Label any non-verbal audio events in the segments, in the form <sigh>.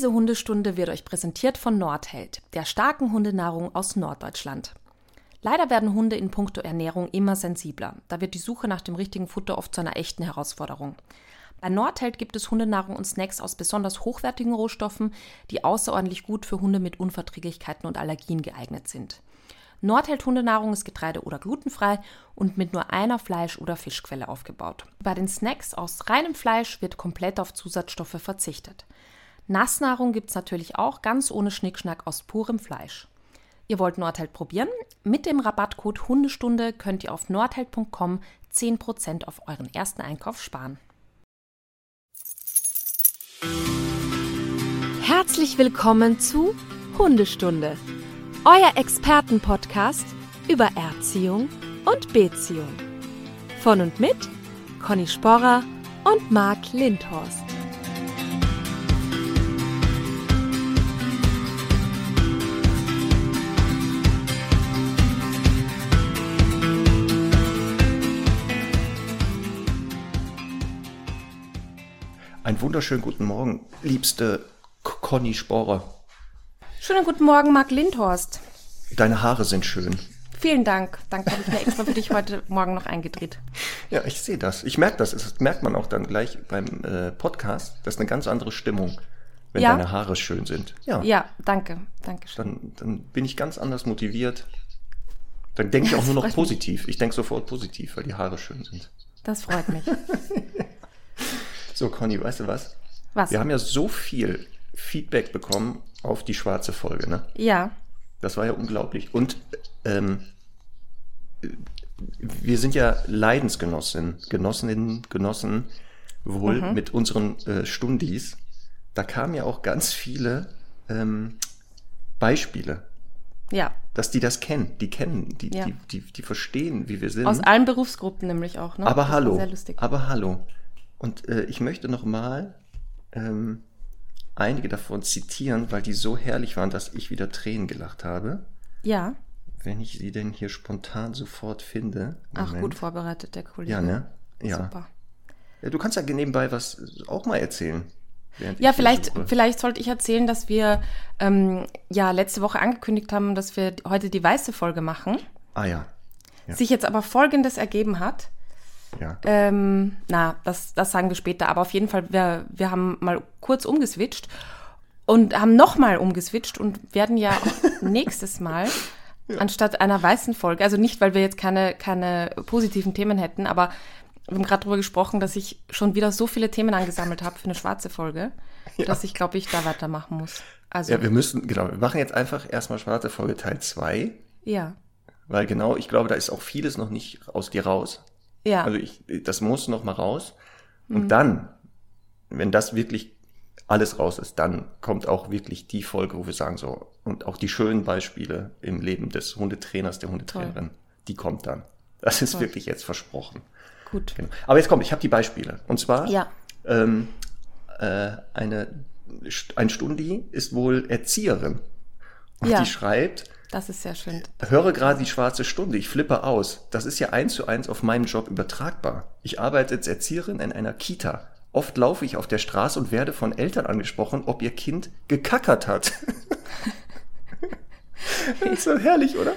Diese Hundestunde wird euch präsentiert von Nordheld, der starken Hundenahrung aus Norddeutschland. Leider werden Hunde in puncto Ernährung immer sensibler. Da wird die Suche nach dem richtigen Futter oft zu einer echten Herausforderung. Bei Nordheld gibt es Hundenahrung und Snacks aus besonders hochwertigen Rohstoffen, die außerordentlich gut für Hunde mit Unverträglichkeiten und Allergien geeignet sind. Nordheld Hundenahrung ist getreide- oder glutenfrei und mit nur einer Fleisch- oder Fischquelle aufgebaut. Bei den Snacks aus reinem Fleisch wird komplett auf Zusatzstoffe verzichtet. Nassnahrung gibt es natürlich auch ganz ohne Schnickschnack aus purem Fleisch. Ihr wollt Nordheld probieren? Mit dem Rabattcode Hundestunde könnt ihr auf nordheld.com 10% auf euren ersten Einkauf sparen. Herzlich willkommen zu Hundestunde, euer Expertenpodcast über Erziehung und Beziehung. Von und mit Conny Sporrer und Marc Lindhorst. Einen wunderschönen guten Morgen, liebste Conny Sporer. Schönen guten Morgen, Marc Lindhorst. Deine Haare sind schön. Vielen Dank. Danke, habe ich mir extra für dich heute Morgen noch eingedreht. Ja, ich sehe das. Ich merke das. Das merkt man auch dann gleich beim äh, Podcast. Das ist eine ganz andere Stimmung, wenn Ja? deine Haare schön sind. Ja. Ja, danke. Danke schön. Dann, dann bin ich ganz anders motiviert. Dann denke ich auch nur noch freut mich. positiv. Ich denke sofort positiv, weil die Haare schön sind. Das freut mich. <laughs> So, Conny, weißt du was? Was? Wir haben ja so viel Feedback bekommen auf die schwarze Folge, ne? Ja, Das war ja unglaublich. Und ähm, wir sind ja Leidensgenossinnen, Genossinnen, Genossen wohl Mhm. mit unseren äh, Stundis. Da kamen ja auch ganz viele ähm, Beispiele, ja. dass die das kennen. Die kennen, die, Ja. die, die, die verstehen, wie wir sind. Aus allen Berufsgruppen nämlich auch, ne? aber Das hallo, Sehr lustig. aber hallo. Und äh, ich möchte noch mal ähm, einige davon zitieren, weil die so herrlich waren, dass ich wieder Tränen gelacht habe. Ja. Wenn ich sie denn hier spontan sofort finde. Ach, Moment. gut vorbereitet, der Kollege. Ja, ne? Ja. Super. ja. Du kannst ja nebenbei was auch mal erzählen. Ja, vielleicht, vielleicht sollte ich erzählen, dass wir ähm, ja letzte Woche angekündigt haben, dass wir heute die weiße Folge machen. Ah ja. Ja. Sich jetzt aber Folgendes ergeben hat. Ja. Ähm, na, das, das sagen wir später. Aber auf jeden Fall, wir, wir haben mal kurz umgeswitcht und haben nochmal umgeswitcht und werden ja <laughs> nächstes Mal anstatt einer weißen Folge, also nicht, weil wir jetzt keine, keine positiven Themen hätten, aber wir haben gerade darüber gesprochen, dass ich schon wieder so viele Themen angesammelt habe für eine schwarze Folge, dass ich glaube, ich da weitermachen muss. Also, ja, wir müssen, genau, wir machen jetzt einfach erstmal schwarze Folge Teil 2, ja. weil genau, ich glaube, da ist auch vieles noch nicht aus dir raus. Ja, Also ich, das muss noch mal raus. Und dann, wenn das wirklich alles raus ist, dann kommt auch wirklich die Folge, wo wir sagen so, und auch die schönen Beispiele im Leben des Hundetrainers, der Hundetrainerin, die kommt dann. Das ist Toll. wirklich jetzt versprochen. gut. Genau. Aber jetzt kommt, ich habe die Beispiele. Und zwar, Ja. ähm, äh, eine, ein Stundi ist wohl Erzieherin. Und Ja. die schreibt, Das ist sehr schön. Höre gerade die schwarze Stunde, ich flippe aus. Das ist ja eins zu eins auf meinen Job übertragbar. Ich arbeite als Erzieherin in einer Kita. Oft laufe ich auf der Straße und werde von Eltern angesprochen, ob ihr Kind gekackert hat. <laughs> das ist so herrlich, oder?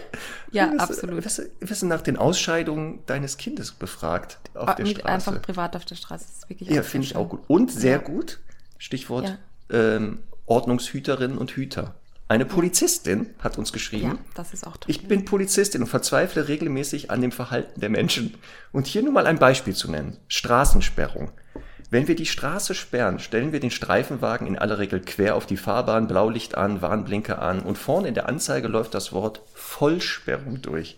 Ja, Wirst absolut. Wirst wirst du nach den Ausscheidungen deines Kindes befragt auf Ah, der Straße? einfach privat auf der Straße. Das ist wirklich Ja, finde ich auch gut. Und sehr gut, Stichwort ähm, Ordnungshüterinnen und Hüter. Eine Polizistin hat uns geschrieben. Ja, das ist auch toll. Ich bin Polizistin und verzweifle regelmäßig an dem Verhalten der Menschen. Und hier nur mal ein Beispiel zu nennen. Straßensperrung. Wenn wir die Straße sperren, stellen wir den Streifenwagen in aller Regel quer auf die Fahrbahn, Blaulicht an, Warnblinker an und vorne in der Anzeige läuft das Wort Vollsperrung durch.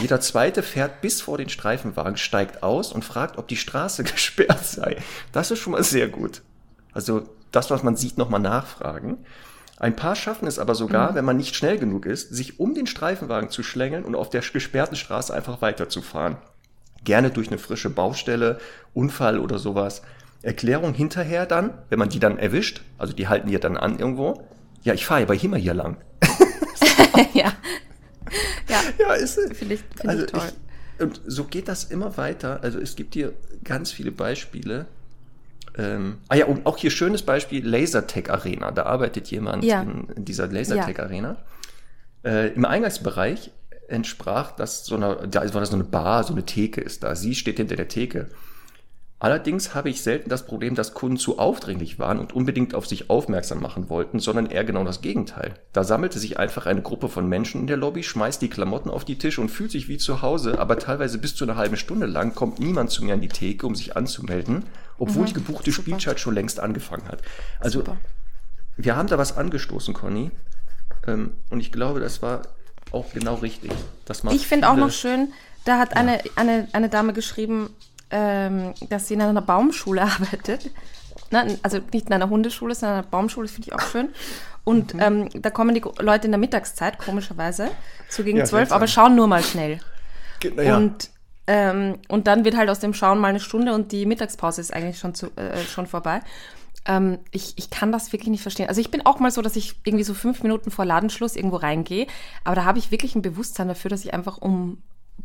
Jeder zweite fährt bis vor den Streifenwagen, steigt aus und fragt, ob die Straße <laughs> gesperrt sei. Das ist schon mal sehr gut. Also das, was man sieht, nochmal nachfragen. Ein paar schaffen es aber sogar, wenn man nicht schnell genug ist, sich um den Streifenwagen zu schlängeln und auf der gesperrten Straße einfach weiterzufahren. Gerne durch eine frische Baustelle, Unfall oder sowas. Erklärung hinterher dann, wenn man die dann erwischt, also die halten die dann an irgendwo. Ja, ich fahre aber immer hier lang. <laughs> ja. Ja, Ja, ist finde ich, find also ich toll. Ich, und so geht das immer weiter. Also es gibt hier ganz viele Beispiele. Ähm, ah ja, und auch hier schönes Beispiel, Lasertech Arena. Da arbeitet jemand Ja. in, in dieser Lasertech Arena. Äh, Im Eingangsbereich entsprach das so einer, da war das so eine Bar, so eine Theke ist da. Sie steht hinter der Theke. Allerdings habe ich selten das Problem, dass Kunden zu aufdringlich waren und unbedingt auf sich aufmerksam machen wollten, sondern eher genau das Gegenteil. Da sammelte sich einfach eine Gruppe von Menschen in der Lobby, schmeißt die Klamotten auf die Tische und fühlt sich wie zu Hause, aber teilweise bis zu einer halben Stunde lang kommt niemand zu mir an die Theke, um sich anzumelden, obwohl die gebuchte Spielzeit schon längst angefangen hat. Also Super. wir haben da was angestoßen, Conny. Ähm, und ich glaube, das war auch genau richtig. Dass man Ich finde auch noch schön, da hat eine, eine, eine Dame geschrieben, ähm, dass sie in einer Baumschule <laughs> arbeitet. Na, also nicht in einer Hundeschule, sondern in einer Baumschule, finde ich auch schön. Und Mhm. ähm, da kommen die Leute in der Mittagszeit, komischerweise, so gegen Ja, zwölf, seltsam. aber schauen nur mal schnell. Ja. Und, ähm, und dann wird halt aus dem Schauen mal eine Stunde und die Mittagspause ist eigentlich schon, zu, äh, schon vorbei. Ähm, ich, ich kann das wirklich nicht verstehen. Also ich bin auch mal so, dass ich irgendwie so fünf Minuten vor Ladenschluss irgendwo reingehe, aber da habe ich wirklich ein Bewusstsein dafür, dass ich einfach um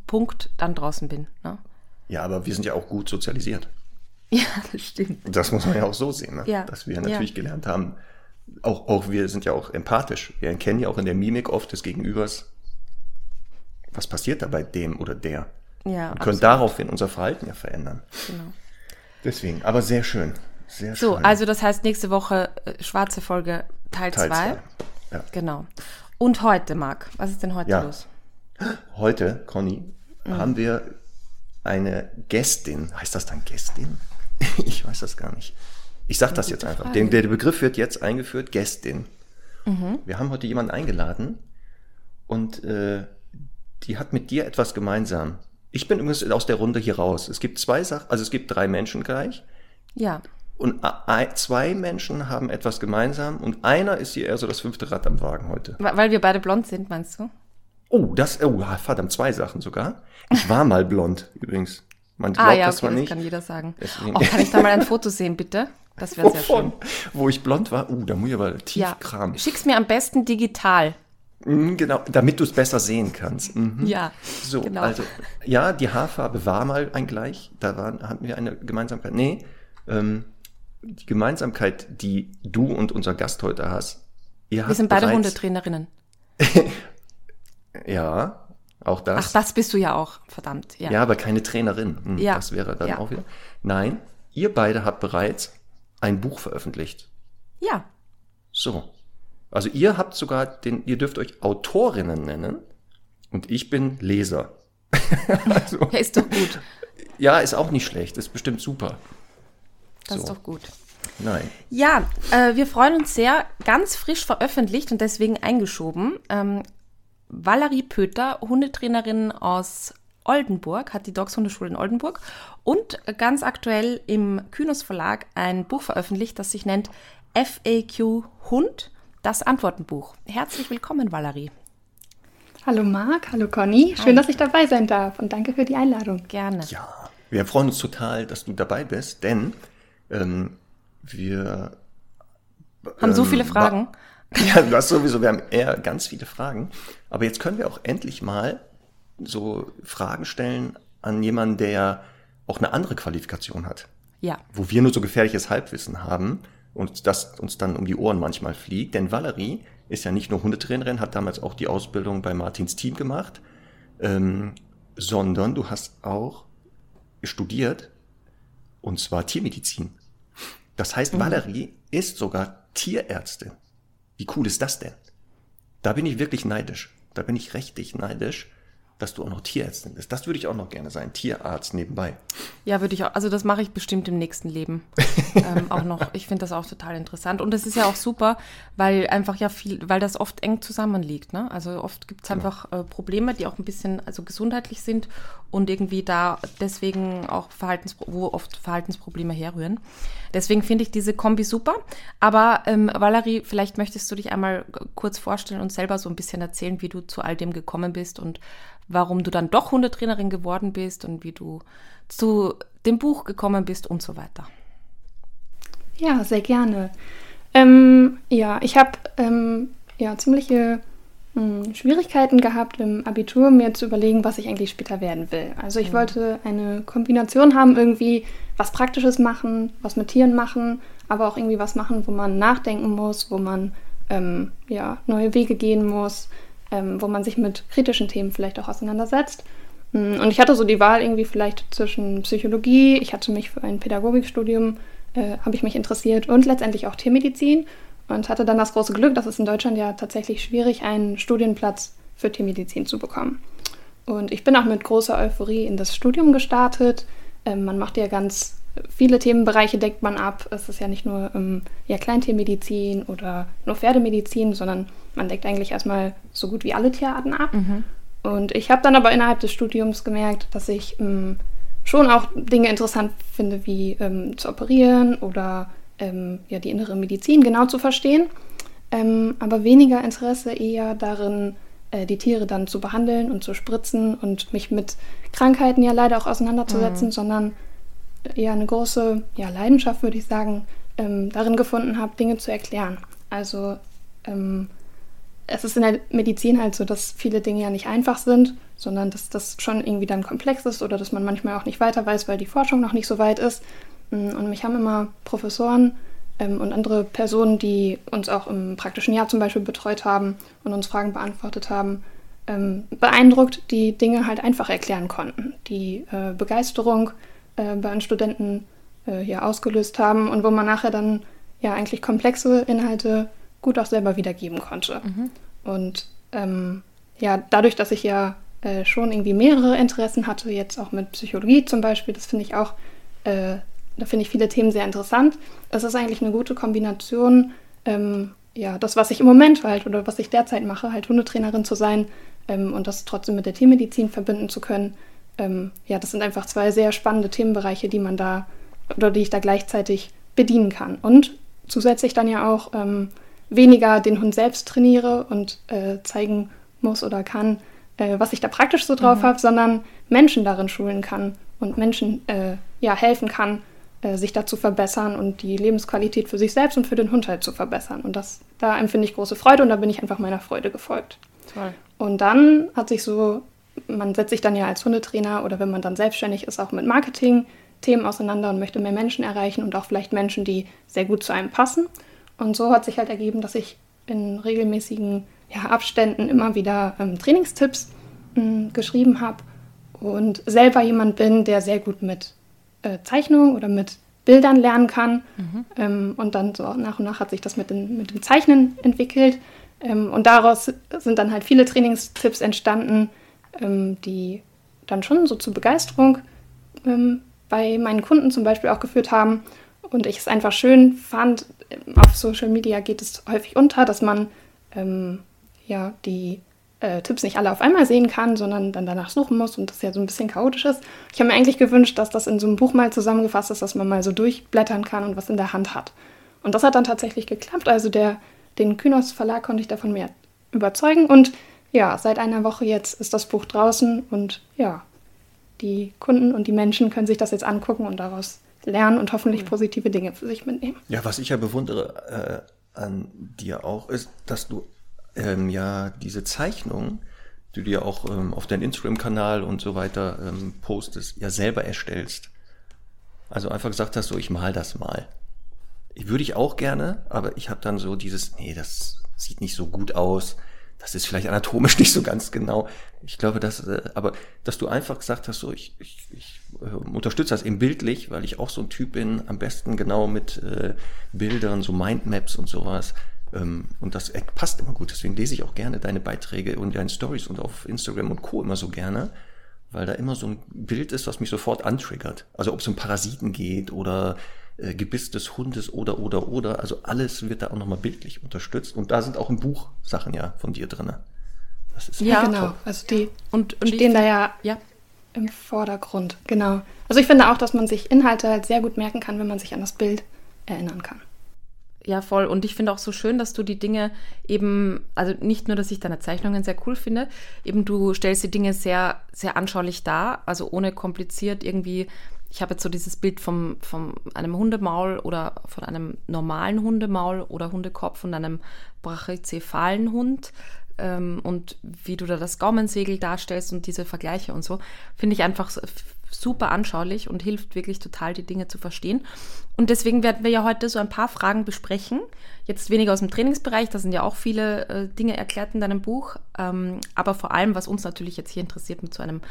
Punkt dann draußen bin. Ne? Ja, aber wir sind ja auch gut sozialisiert. Ja, das stimmt. Das muss man ja auch so sehen, ne? Ja. dass wir Ja. natürlich gelernt haben, auch, auch wir sind ja auch empathisch. Wir erkennen ja auch in der Mimik oft des Gegenübers, was passiert da bei dem oder der. Ja, Und können daraufhin unser Verhalten ja verändern. Genau. Deswegen, aber sehr schön. Sehr So, schön. also das heißt nächste Woche äh, schwarze Folge Teil Teil 2. zwei. Ja. Genau. Und heute, Marc, was ist denn heute Ja. los? Heute, Conny, Mhm. haben wir eine Gästin. Heißt das dann Gästin? <laughs> Ich weiß das gar nicht. Ich sag das jetzt einfach. Frage. Der, Begriff wird jetzt eingeführt, Gästin. Mhm. Wir haben heute jemanden eingeladen und äh, die hat mit dir etwas gemeinsam. Ich bin übrigens aus der Runde hier raus. Es gibt zwei Sachen, also es gibt drei Menschen gleich Ja. und zwei Menschen haben etwas gemeinsam und einer ist hier eher so das fünfte Rad am Wagen heute. Weil wir beide blond sind, meinst du? Oh, das, oh, verdammt, zwei Sachen sogar. Ich war mal blond, übrigens. Man Ah glaubt ja, das okay, das nicht. kann jeder sagen. Deswegen- Oh, kann ich da mal ein Foto sehen, bitte? Das wäre sehr schön. Wo ich blond war? Uh, da muss ich aber tief Ja, kramen. schick's mir am besten digital. Mhm, genau, damit du es besser sehen kannst. Mhm. Ja, So, genau. also, ja, die Haarfarbe war mal ein gleich. Da waren, hatten wir eine Gemeinsamkeit. Nee, ähm, die Gemeinsamkeit, die du und unser Gast heute hast. Ihr wir sind beide Hundetrainerinnen. <laughs> Ja, auch das. Ach, das bist du ja auch, verdammt. Ja. Ja, aber keine Trainerin. Hm, Ja. Das wäre dann Ja. auch wieder. Nein, ihr beide habt bereits ein Buch veröffentlicht. ja. So. Also ihr habt sogar den, ihr dürft euch Autorinnen nennen und ich bin Leser. <laughs> also, Ja, ist doch gut. ja, ist auch nicht schlecht, ist bestimmt super. Das So. ist doch gut. Nein. Ja, äh, wir freuen uns sehr. Ganz frisch veröffentlicht und deswegen eingeschoben. Ähm, Valerie Pöter, Hundetrainerin aus Oldenburg, hat die Dogs Hundeschule in Oldenburg und ganz aktuell im Kynos Verlag ein Buch veröffentlicht, das sich nennt FAQ Hund, das Antwortenbuch. Herzlich willkommen, Valerie. Hallo Marc, hallo Conny. Schön, dass ich dabei sein darf und danke für die Einladung. Gerne. Ja, wir freuen uns total, dass du dabei bist, denn ähm, wir Haben so ähm, viele Fragen. <laughs> Ja, du hast sowieso, wir haben eher ganz viele Fragen. Aber jetzt können wir auch endlich mal so Fragen stellen an jemanden, der auch eine andere Qualifikation hat. Ja. Wo wir nur so gefährliches Halbwissen haben und das uns dann um die Ohren manchmal fliegt. Denn Valerie ist ja nicht nur Hundetrainerin, hat damals auch die Ausbildung bei Martins Team gemacht, ähm, sondern du hast auch studiert und zwar Tiermedizin. Das heißt, Valerie ist sogar Tierärztin. Wie cool ist das denn? Da bin ich wirklich neidisch. Da bin ich richtig neidisch, dass du auch noch Tierärztin bist. Das würde ich auch noch gerne sein. Tierarzt nebenbei. Ja, würde ich auch. Also das mache ich bestimmt im nächsten Leben <laughs> ähm, auch noch. Ich finde das auch total interessant und es ist ja auch super, weil einfach ja viel, weil das oft eng zusammenliegt. Ne? Also oft gibt es einfach äh, Probleme, die auch ein bisschen also gesundheitlich sind und irgendwie da deswegen auch Verhaltens, wo oft Verhaltensprobleme herrühren. Deswegen finde ich diese Kombi super. Aber ähm, Valerie, vielleicht möchtest du dich einmal kurz vorstellen und selber so ein bisschen erzählen, wie du zu all dem gekommen bist und warum du dann doch Hundetrainerin geworden bist und wie du zu dem Buch gekommen bist und so weiter. Ja, sehr gerne. Ähm, ja, ich habe ähm, ja, ziemliche Schwierigkeiten gehabt im Abitur, mir zu überlegen, was ich eigentlich später werden will. Also ich mhm. wollte eine Kombination haben, irgendwie was Praktisches machen, was mit Tieren machen, aber auch irgendwie was machen, wo man nachdenken muss, wo man ähm, ja, neue Wege gehen muss, ähm, wo man sich mit kritischen Themen vielleicht auch auseinandersetzt. Hm, und ich hatte so die Wahl irgendwie vielleicht zwischen Psychologie, ich hatte mich für ein Pädagogikstudium, äh, habe ich mich interessiert und letztendlich auch Tiermedizin und hatte dann das große Glück, dass es in Deutschland ja tatsächlich schwierig, einen Studienplatz für Tiermedizin zu bekommen. Und ich bin auch mit großer Euphorie in das Studium gestartet. Ähm, man macht ja ganz viele Themenbereiche deckt man ab. Es ist ja nicht nur ähm, ja, Kleintiermedizin oder nur Pferdemedizin, sondern man deckt eigentlich erstmal so gut wie alle Tierarten ab. Mhm. Und ich habe dann aber innerhalb des Studiums gemerkt, dass ich ähm, schon auch Dinge interessant finde, wie ähm, zu operieren oder ähm, ja, die innere Medizin genau zu verstehen. Ähm, aber weniger Interesse eher darin, äh, die Tiere dann zu behandeln und zu spritzen und mich mit Krankheiten ja leider auch auseinanderzusetzen, mhm. sondern eher eine große ja, Leidenschaft, würde ich sagen, ähm, darin gefunden habe, Dinge zu erklären. Also ähm, es ist in der Medizin halt so, dass viele Dinge ja nicht einfach sind, sondern dass das schon irgendwie dann komplex ist oder dass man manchmal auch nicht weiter weiß, weil die Forschung noch nicht so weit ist. Und mich haben immer Professoren ähm, und andere Personen, die uns auch im praktischen Jahr zum Beispiel betreut haben und uns Fragen beantwortet haben, ähm, beeindruckt, die Dinge halt einfach erklären konnten. Die äh, Begeisterung äh, bei den Studenten äh, ja ausgelöst haben und wo man nachher dann ja eigentlich komplexe Inhalte gut auch selber wiedergeben konnte. Mhm. Und ähm, ja, dadurch, dass ich ja äh, schon irgendwie mehrere Interessen hatte, jetzt auch mit Psychologie zum Beispiel, das finde ich auch, äh, da finde ich viele Themen sehr interessant. Es ist eigentlich eine gute Kombination, ähm, ja, das, was ich im Moment halt oder was ich derzeit mache, halt Hundetrainerin zu sein ähm, und das trotzdem mit der Tiermedizin verbinden zu können. Ähm, ja, das sind einfach zwei sehr spannende Themenbereiche, die man da oder die ich da gleichzeitig bedienen kann. Und zusätzlich dann ja auch ähm, weniger den Hund selbst trainiere und äh, zeigen muss oder kann, äh, was ich da praktisch so drauf mhm. habe, sondern Menschen darin schulen kann und Menschen äh, ja, helfen kann, äh, sich da zu verbessern und die Lebensqualität für sich selbst und für den Hund halt zu verbessern. Und das, da empfinde ich große Freude und da bin ich einfach meiner Freude gefolgt. Toll. Und dann hat sich so, man setzt sich dann ja als Hundetrainer oder wenn man dann selbstständig ist, auch mit Marketing-Themen auseinander und möchte mehr Menschen erreichen und auch vielleicht Menschen, die sehr gut zu einem passen. Und so hat sich halt ergeben, dass ich in regelmäßigen ja, Abständen immer wieder ähm, Trainingstipps mh, hm, geschrieben habe und selber jemand bin, der sehr gut mit äh, Zeichnungen oder mit Bildern lernen kann. Mhm. Ähm, und dann so nach und nach hat sich das mit, den, mit dem Zeichnen entwickelt. Ähm, und daraus sind dann halt viele Trainingstipps entstanden, ähm, die dann schon so zur Begeisterung ähm, bei meinen Kunden zum Beispiel auch geführt haben. Und ich es einfach schön fand, auf Social Media geht es häufig unter, dass man ähm, ja die äh, Tipps nicht alle auf einmal sehen kann, sondern dann danach suchen muss und das ja so ein bisschen chaotisch ist. Ich habe mir eigentlich gewünscht, dass das in so einem Buch mal zusammengefasst ist, dass man mal so durchblättern kann und was in der Hand hat. Und das hat dann tatsächlich geklappt. Also der, den Kynos Verlag konnte ich davon mehr überzeugen und ja, seit einer Woche jetzt ist das Buch draußen und ja, die Kunden und die Menschen können sich das jetzt angucken und daraus lernen und hoffentlich positive Dinge für sich mitnehmen. Ja, was ich ja bewundere äh, an dir auch, ist, dass du ähm, ja diese Zeichnung, die du ja auch ähm, auf deinem Instagram-Kanal und so weiter ähm, postest, ja selber erstellst. Also einfach gesagt hast, so ich mal das mal. Ich würde ich auch gerne, aber ich habe dann so dieses, nee, das sieht nicht so gut aus das ist vielleicht anatomisch <laughs> nicht so ganz genau. Ich glaube, dass, äh, aber dass du einfach gesagt hast, so ich, ich, ich äh, unterstütze das eben bildlich, weil ich auch so ein Typ bin, am besten genau mit äh, Bildern, so Mindmaps und sowas. Ähm, und das passt immer gut. Deswegen lese ich auch gerne deine Beiträge und deine Stories und auf Instagram und Co. immer so gerne, weil da immer so ein Bild ist, was mich sofort antriggert. Also ob es um Parasiten geht oder äh, Gebiss des Hundes oder, oder, oder. Also alles wird da auch nochmal bildlich unterstützt. Und da sind auch im Buch Sachen ja von dir drin. Das ist ja, genau. Top. Also die und, und stehen da ja, ja im Vordergrund. Genau. Also ich finde auch, dass man sich Inhalte halt sehr gut merken kann, wenn man sich an das Bild erinnern kann. Ja, voll. Und ich finde auch so schön, dass du die Dinge eben, also nicht nur, dass ich deine Zeichnungen sehr cool finde, eben du stellst die Dinge sehr, sehr anschaulich dar, also ohne kompliziert irgendwie ich habe jetzt so dieses Bild vom, von einem Hundemaul oder von einem normalen Hundemaul oder Hundekopf und einem brachycephalen Hund. ähm, und wie du da das Gaumensegel darstellst und diese Vergleiche und so, finde ich einfach super anschaulich und hilft wirklich total, die Dinge zu verstehen. Und deswegen werden wir ja heute so ein paar Fragen besprechen. Jetzt weniger aus dem Trainingsbereich, da sind ja auch viele äh, Dinge erklärt in deinem Buch. Ähm, aber vor allem, was uns natürlich jetzt hier interessiert mit so einem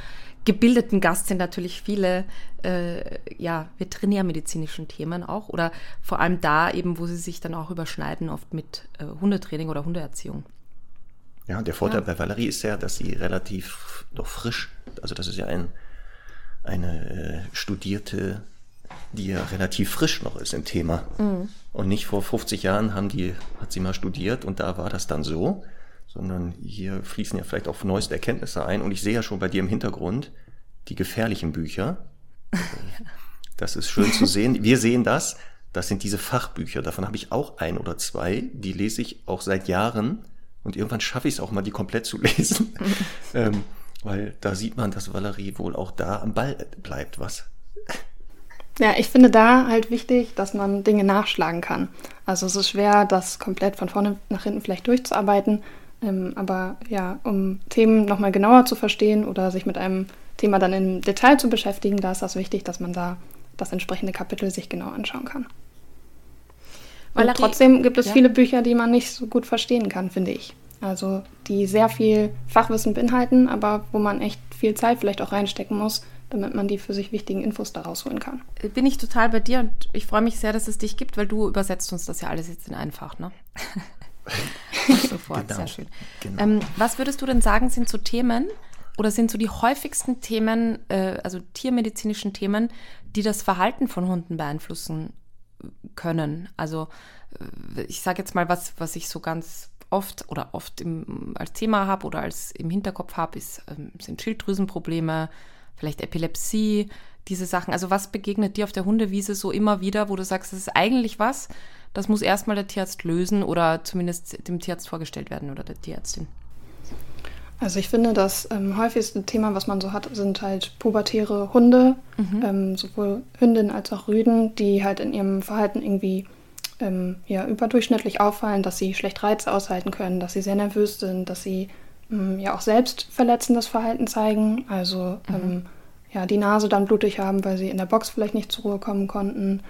gebildeten Gast, sind natürlich viele äh, ja, veterinärmedizinischen Themen auch. Oder vor allem da eben, wo sie sich dann auch überschneiden, oft mit äh, Hundetraining oder Hundeerziehung. Ja, der Vorteil ja. bei Valerie ist ja, dass sie relativ noch frisch, also das ist ja ein eine äh, Studierte, die ja relativ frisch noch ist im Thema. Mhm. Und nicht vor 50 Jahren haben die, hat sie mal studiert und da war das dann so, sondern hier fließen ja vielleicht auch neueste Erkenntnisse ein. Und ich sehe ja schon bei dir im Hintergrund die gefährlichen Bücher. <laughs> Das ist schön zu sehen. Wir sehen das. Das sind diese Fachbücher. Davon habe ich auch ein oder zwei. Die lese ich auch seit Jahren. Und irgendwann schaffe ich es auch mal, die komplett zu lesen. <laughs> ähm, weil da sieht man, dass Valerie wohl auch da am Ball bleibt, was? Ja, ich finde da halt wichtig, dass man Dinge nachschlagen kann. Also es ist schwer, das komplett von vorne nach hinten vielleicht durchzuarbeiten. Ähm, aber ja, um Themen nochmal genauer zu verstehen oder sich mit einem Thema dann im Detail zu beschäftigen, da ist das wichtig, dass man da das entsprechende Kapitel sich genau anschauen kann. Und trotzdem gibt es ja. viele Bücher, die man nicht so gut verstehen kann, finde ich. Also die sehr viel Fachwissen beinhalten, aber wo man echt viel Zeit vielleicht auch reinstecken muss, damit man die für sich wichtigen Infos daraus holen kann. Bin ich total bei dir und ich freue mich sehr, dass es dich gibt, weil du übersetzt uns das ja alles jetzt in einfach, ne? <laughs> Sofort, genau. sehr schön. Genau. Ähm, was würdest du denn sagen, sind so Themen oder sind so die häufigsten Themen, äh, also tiermedizinischen Themen, die das Verhalten von Hunden beeinflussen können? Also äh, ich sage jetzt mal was, was ich so ganz oft oder oft im, als Thema habe oder als im Hinterkopf habe, ähm, sind Schilddrüsenprobleme, vielleicht Epilepsie, diese Sachen. Also was begegnet dir auf der Hundewiese so immer wieder, wo du sagst, das ist eigentlich was, das muss erstmal der Tierarzt lösen oder zumindest dem Tierarzt vorgestellt werden oder der Tierärztin? Also ich finde, das ähm, häufigste Thema, was man so hat, sind halt pubertäre Hunde, mhm. ähm, sowohl Hündinnen als auch Rüden, die halt in ihrem Verhalten irgendwie ähm, ja, überdurchschnittlich auffallen, dass sie schlecht Reize aushalten können, dass sie sehr nervös sind, dass sie ähm, ja auch selbst verletzendes Verhalten zeigen, also mhm. ähm, ja, die Nase dann blutig haben, weil sie in der Box vielleicht nicht zur Ruhe kommen konnten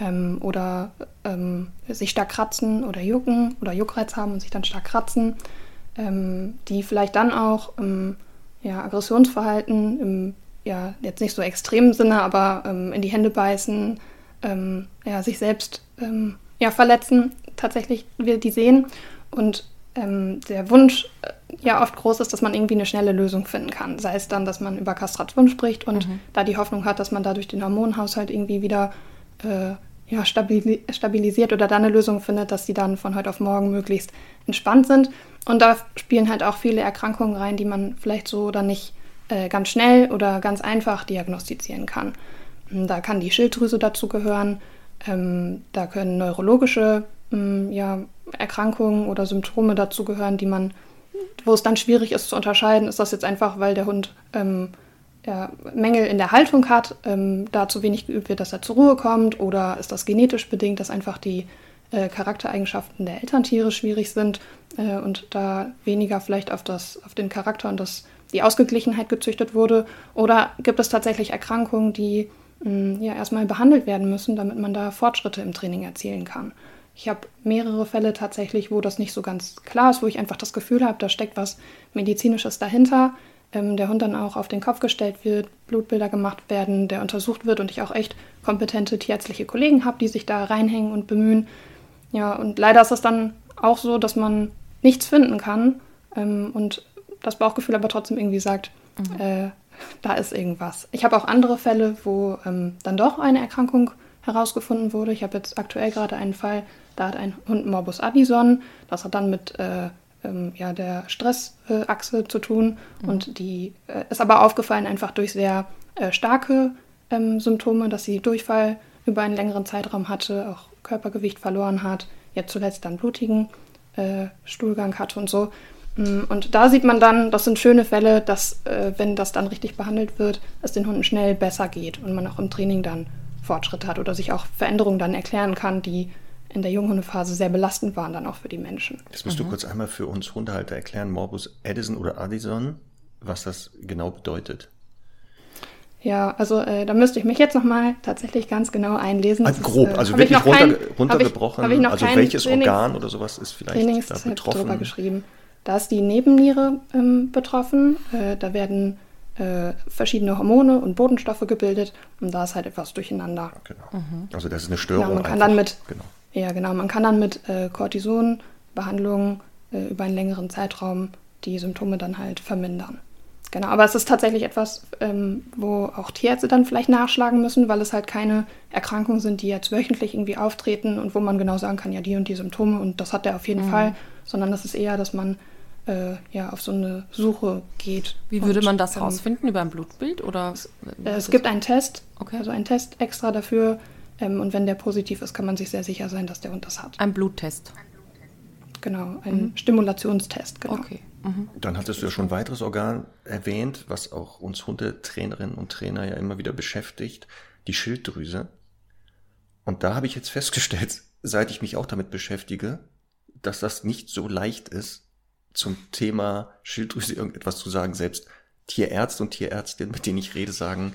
ähm, oder ähm, sich stark kratzen oder jucken oder Juckreiz haben und sich dann stark kratzen, ähm, die vielleicht dann auch ja, Aggressionsverhalten im ja, jetzt nicht so extremen Sinne, aber in die Hände beißen, ja, sich selbst ähm, ja, verletzen, tatsächlich wir die sehen. Und ähm, der Wunsch äh, ja oft groß ist, dass man irgendwie eine schnelle Lösung finden kann. Sei es dann, dass man über Kastration spricht und mhm. da die Hoffnung hat, dass man dadurch den Hormonhaushalt irgendwie wieder äh, ja, stabili stabilisiert oder dann eine Lösung findet, dass die dann von heute auf morgen möglichst entspannt sind. Und da spielen halt auch viele Erkrankungen rein, die man vielleicht so oder nicht äh, ganz schnell oder ganz einfach diagnostizieren kann. Da kann die Schilddrüse dazu gehören, ähm, da können neurologische ähm, ja, Erkrankungen oder Symptome dazu gehören, die man, wo es dann schwierig ist zu unterscheiden, ist das jetzt einfach, weil der Hund ähm, ja, Mängel in der Haltung hat, ähm, da zu wenig geübt wird, dass er zur Ruhe kommt, oder ist das genetisch bedingt, dass einfach die äh, Charaktereigenschaften der Elterntiere schwierig sind äh, und da weniger vielleicht auf, das, auf den Charakter und das, die Ausgeglichenheit gezüchtet wurde, oder gibt es tatsächlich Erkrankungen, die ja erstmal behandelt werden müssen, damit man da Fortschritte im Training erzielen kann. Ich habe mehrere Fälle tatsächlich, wo das nicht so ganz klar ist, wo ich einfach das Gefühl habe, da steckt was Medizinisches dahinter. Ähm, der Hund dann auch auf den Kopf gestellt wird, Blutbilder gemacht werden, der untersucht wird und ich auch echt kompetente tierärztliche Kollegen habe, die sich da reinhängen und bemühen. Ja, und leider ist es dann auch so, dass man nichts finden kann ähm, und das Bauchgefühl aber trotzdem irgendwie sagt, mhm. äh, da ist irgendwas. Ich habe auch andere Fälle, wo ähm, dann doch eine Erkrankung herausgefunden wurde. Ich habe jetzt aktuell gerade einen Fall, da hat ein Hund Morbus Addison. Das hat dann mit äh, ähm, ja, der Stressachse äh, zu tun. Mhm. Und die äh, ist aber aufgefallen einfach durch sehr äh, starke ähm, Symptome, dass sie Durchfall über einen längeren Zeitraum hatte, auch Körpergewicht verloren hat, jetzt zuletzt dann blutigen äh, Stuhlgang hatte und so. Mm, und da sieht man dann, das sind schöne Fälle, dass, äh, wenn das dann richtig behandelt wird, es den Hunden schnell besser geht und man auch im Training dann Fortschritte hat oder sich auch Veränderungen dann erklären kann, die in der Junghundephase sehr belastend waren dann auch für die Menschen. Das musst mhm. du kurz einmal für uns Hundehalter erklären, Morbus Addison oder Addison, was das genau bedeutet. Ja, also äh, da müsste ich mich jetzt nochmal tatsächlich ganz genau einlesen. Also grob, ist, äh, also wirklich runter, kein, runtergebrochen. Hab ich, hab ich also welches Trainings, Organ oder sowas ist vielleicht da betroffen? geschrieben. Da ist die Nebenniere ähm, betroffen. Äh, da werden äh, verschiedene Hormone und Botenstoffe gebildet und da ist halt etwas durcheinander. Genau. Mhm. Also das ist eine Störung. Genau, man kann einfach. dann mit, genau. Ja, genau. Man kann dann mit äh, Cortisonbehandlung äh, über einen längeren Zeitraum die Symptome dann halt vermindern. Genau, aber es ist tatsächlich etwas, ähm, wo auch Tierärzte dann vielleicht nachschlagen müssen, weil es halt keine Erkrankungen sind, die jetzt wöchentlich irgendwie auftreten und wo man genau sagen kann, ja, die und die Symptome und das hat er auf jeden mhm. Fall, sondern das ist eher, dass man äh, ja auf so eine Suche geht. Wie und, würde man das ähm, rausfinden? Über ein Blutbild oder? Es, äh, es gibt einen Test, okay. also einen Test extra dafür ähm, und wenn der positiv ist, kann man sich sehr sicher sein, dass der Hund das hat. Ein Bluttest. Genau, ein mhm. Stimulationstest, genau. Okay. Mhm. Dann hattest du ja schon ein weiteres Organ erwähnt, was auch uns Hundetrainerinnen und Trainer ja immer wieder beschäftigt, die Schilddrüse. Und da habe ich jetzt festgestellt, <laughs> seit ich mich auch damit beschäftige, dass das nicht so leicht ist, zum Thema Schilddrüse irgendetwas zu sagen. Selbst Tierärzte und Tierärztinnen, mit denen ich rede, sagen,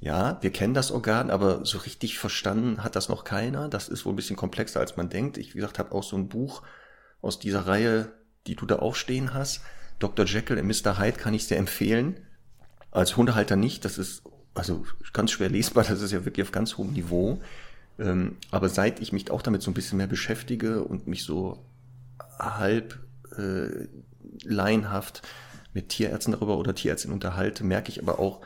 ja, wir kennen das Organ, aber so richtig verstanden hat das noch keiner. Das ist wohl ein bisschen komplexer, als man denkt. Ich, wie gesagt, habe auch so ein Buch aus dieser Reihe die du da auch stehen hast. Dr. Jekyll und Mr. Hyde kann ich sehr empfehlen. Als Hundehalter nicht, das ist also ganz schwer lesbar, das ist ja wirklich auf ganz hohem Niveau. Ähm, aber seit ich mich auch damit so ein bisschen mehr beschäftige und mich so halb äh, laienhaft mit Tierärzten darüber oder Tierärzten unterhalte, merke ich aber auch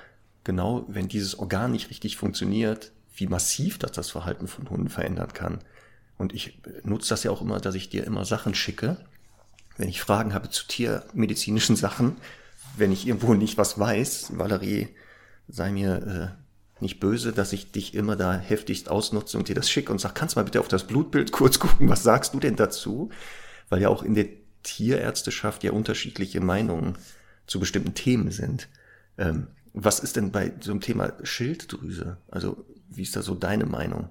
genau, wenn dieses Organ nicht richtig funktioniert, wie massiv das das Verhalten von Hunden verändern kann. Und ich nutze das ja auch immer, dass ich dir immer Sachen schicke, wenn ich Fragen habe zu tiermedizinischen <laughs> Sachen, wenn ich irgendwo nicht was weiß, Valerie, sei mir äh, nicht böse, dass ich dich immer da heftigst ausnutze und dir das schicke und sag, kannst mal bitte auf das Blutbild kurz gucken, was sagst du denn dazu? Weil ja auch in der Tierärzteschaft ja unterschiedliche Meinungen zu bestimmten Themen sind. Ähm, was ist denn bei so einem Thema Schilddrüse? Also, wie ist da so deine Meinung?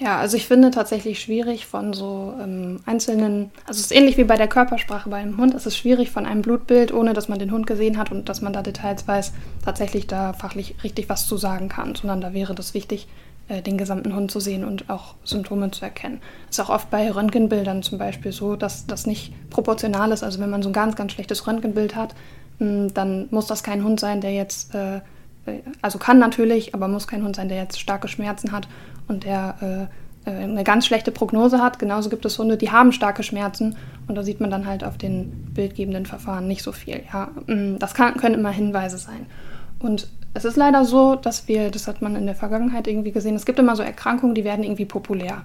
Ja, also ich finde tatsächlich schwierig von so ähm, einzelnen, also es ist ähnlich wie bei der Körpersprache bei einem Hund, es ist schwierig von einem Blutbild, ohne dass man den Hund gesehen hat und dass man da Details weiß, tatsächlich da fachlich richtig was zu sagen kann, sondern da wäre das wichtig, den gesamten Hund zu sehen und auch Symptome zu erkennen. Es ist auch oft bei Röntgenbildern zum Beispiel so, dass das nicht proportional ist. Also wenn man so ein ganz, ganz schlechtes Röntgenbild hat, hm, dann muss das kein Hund sein, der jetzt äh, also kann natürlich, aber muss kein Hund sein, der jetzt starke Schmerzen hat und der äh, äh, eine ganz schlechte Prognose hat. Genauso gibt es Hunde, die haben starke Schmerzen und da sieht man dann halt auf den bildgebenden Verfahren nicht so viel. Ja, mm, das kann, können immer Hinweise sein. Und es ist leider so, dass wir, das hat man in der Vergangenheit irgendwie gesehen, es gibt immer so Erkrankungen, die werden irgendwie populär.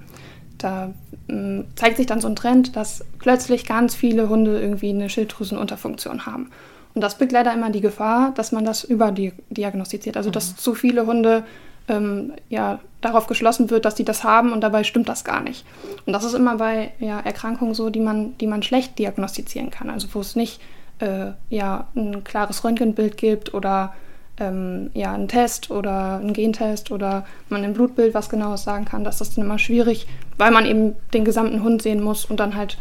Da mh, mm, zeigt sich dann so ein Trend, dass plötzlich ganz viele Hunde irgendwie eine Schilddrüsenunterfunktion haben. Und das birgt leider immer die Gefahr, dass man das überdiagnostiziert. Also dass mhm. zu viele Hunde ähm, ja, darauf geschlossen wird, dass die das haben und dabei stimmt das gar nicht. Und das ist immer bei ja, Erkrankungen so, die man, die man schlecht diagnostizieren kann. Also wo es nicht äh, ja, ein klares Röntgenbild gibt oder ähm, ja, einen Test oder einen Gentest oder man im Blutbild was genaues sagen kann, das dann immer schwierig, weil man eben den gesamten Hund sehen muss und dann halt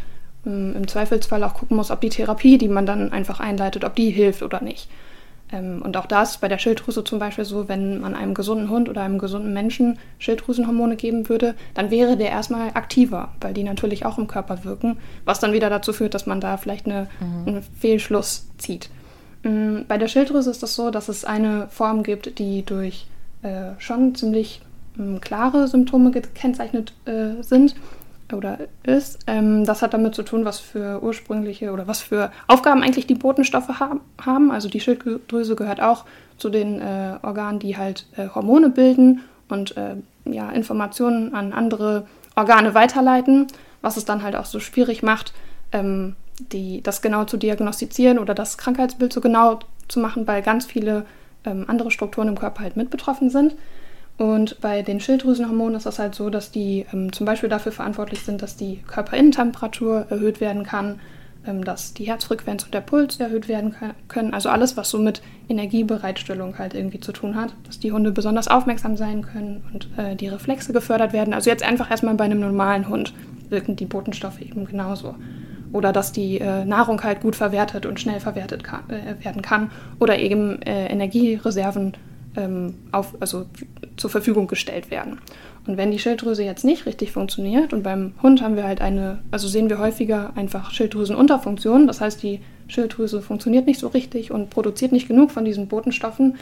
ähm, im Zweifelsfall auch gucken muss, ob die Therapie, die man dann einfach einleitet, ob die hilft oder nicht. Ähm, und auch da ist es bei der Schilddrüse zum Beispiel so, wenn man einem gesunden Hund oder einem gesunden Menschen Schilddrüsenhormone geben würde, dann wäre der erstmal aktiver, weil die natürlich auch im Körper wirken, was dann wieder dazu führt, dass man da vielleicht eine, mhm. einen Fehlschluss zieht. Ähm, bei der Schilddrüse ist es so, dass es eine Form gibt, die durch äh, schon ziemlich ähm, klare Symptome gekennzeichnet äh, sind oder ist. Ähm, das hat damit zu tun, was für ursprüngliche oder was für Aufgaben eigentlich die Botenstoffe haben. Also die Schilddrüse gehört auch zu den äh, Organen, die halt äh, Hormone bilden und äh, ja, Informationen an andere Organe weiterleiten, was es dann halt auch so schwierig macht, ähm, die, das genau zu diagnostizieren oder das Krankheitsbild so genau zu machen, weil ganz viele ähm, andere Strukturen im Körper halt mit betroffen sind. Und bei den Schilddrüsenhormonen ist das halt so, dass die ähm, zum Beispiel dafür verantwortlich sind, dass die Körperinnentemperatur erhöht werden kann, ähm, dass die Herzfrequenz und der Puls erhöht werden können. Also alles, was so mit Energiebereitstellung halt irgendwie zu tun hat, dass die Hunde besonders aufmerksam sein können und äh, die Reflexe gefördert werden. Also jetzt einfach erstmal bei einem normalen Hund wirken die Botenstoffe eben genauso. Oder dass die äh, Nahrung halt gut verwertet und schnell verwertet kann, äh, werden kann. Oder eben äh, Energiereserven ähm, auf, also zur Verfügung gestellt werden. Und wenn die Schilddrüse jetzt nicht richtig funktioniert und beim Hund haben wir halt eine, also sehen wir häufiger einfach Schilddrüsenunterfunktion, das heißt die Schilddrüse funktioniert nicht so richtig und produziert nicht genug von diesen Botenstoffen,